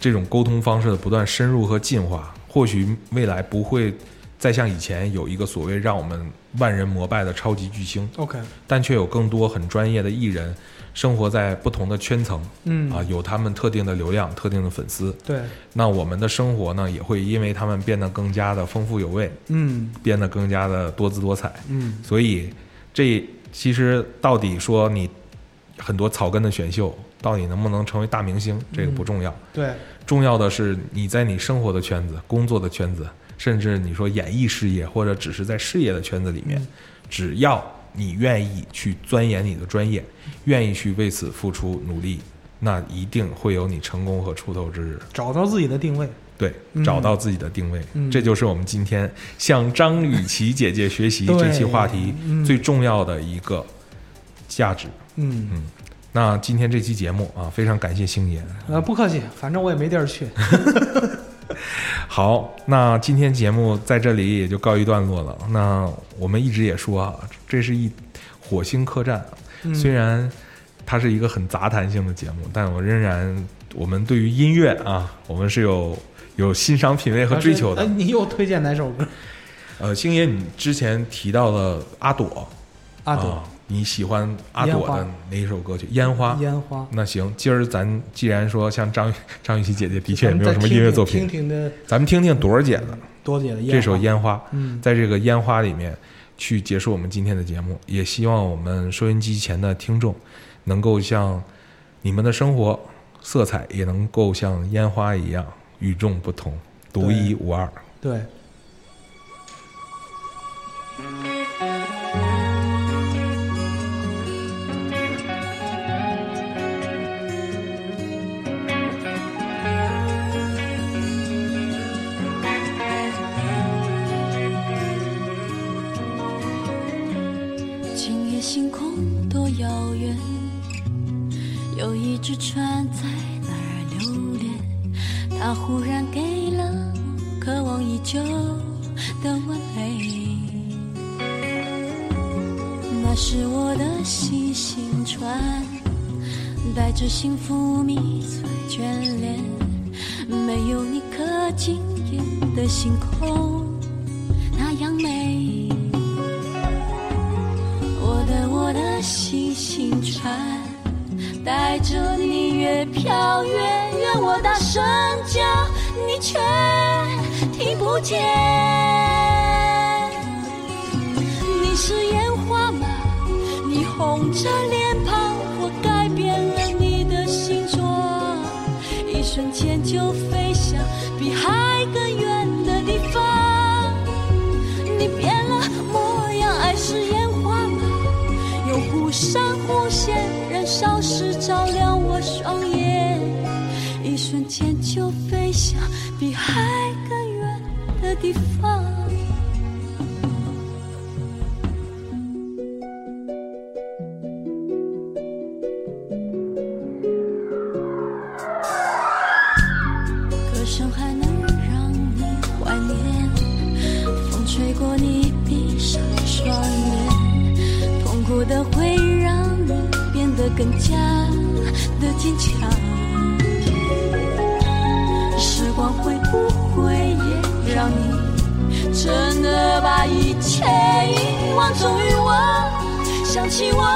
A: 这种沟通方式的不断深入和进化，或许未来不会再像以前有一个所谓让我们万人膜拜的超级巨星
B: ，，OK，
A: 但却有更多很专业的艺人生活在不同的圈层
B: 嗯。
A: 啊，有他们特定的流量、特定的粉丝。
B: 对，
A: 那我们的生活呢，也会因为他们变得更加的丰富有味，
B: 嗯。
A: 变得更加的多姿多彩。
B: 嗯。
A: 所以这其实到底说你很多草根的选秀到底能不能成为大明星，这个不重要，
B: 对，
A: 重要的是你在你生活的圈子、工作的圈子，甚至你说演艺事业或者只是在事业的圈子里面，
B: 嗯。
A: 只要你愿意去钻研你的专业，愿意去为此付出努力，那一定会有你成功和出头之日。
B: 找到自己的定位。
A: 对
B: 嗯，
A: 找到自己的定位，
B: 嗯
A: 这就是我们今天向张雨绮姐姐学习这期话题
B: 嗯
A: 最重要的一个价值。
B: 嗯
A: 嗯，那今天这期节目啊，非常感谢星爷。
B: 呃，不客气，反正我也没地儿去。
A: 好，那今天节目在这里也就告一段落了。那我们一直也说啊，这是一火星客栈，
B: 嗯
A: 虽然它是一个很杂谈性的节目，但我仍然，我们对于音乐啊，我们是有有欣赏品味和追求的
B: 哎。你又推荐哪首歌？
A: 呃，星爷，你之前提到了阿朵，
B: 阿朵
A: 啊，你喜欢阿朵的哪一首歌曲？烟花。
B: 烟花。
A: 那行，今儿咱既然说像张 张雨绮姐姐的确也没有什么音乐作品，
B: 听听的
A: 咱们听听朵儿姐的这首《烟花》。
B: 嗯，
A: 在这个烟花里面去结束我们今天的节目，也希望我们收音机前的听众能够像你们的生活色彩也能够像烟花一样与众不同、独一无二。
B: 对，
C: 今不见。你是烟花吗？你红着脸庞，我改变了你的形状，一瞬间就飞向比海更远的地方。你变地方。起我。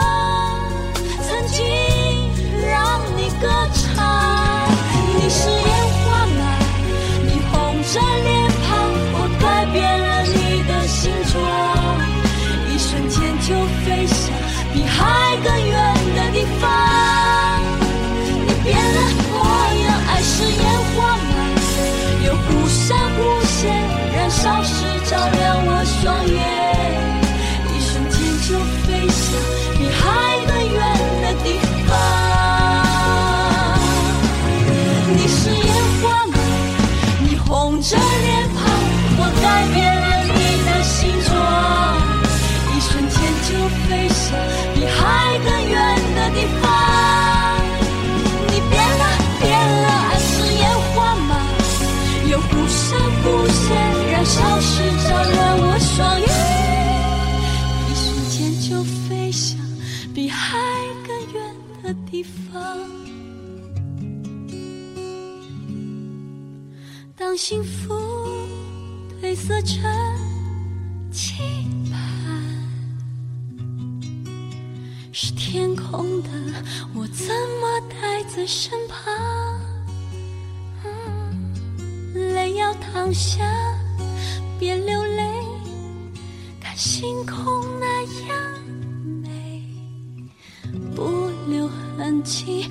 C: 幸福褪色成期盼，是天空的。我怎么待在身旁？泪要淌下，别流泪。看星空，那样美，不留痕迹。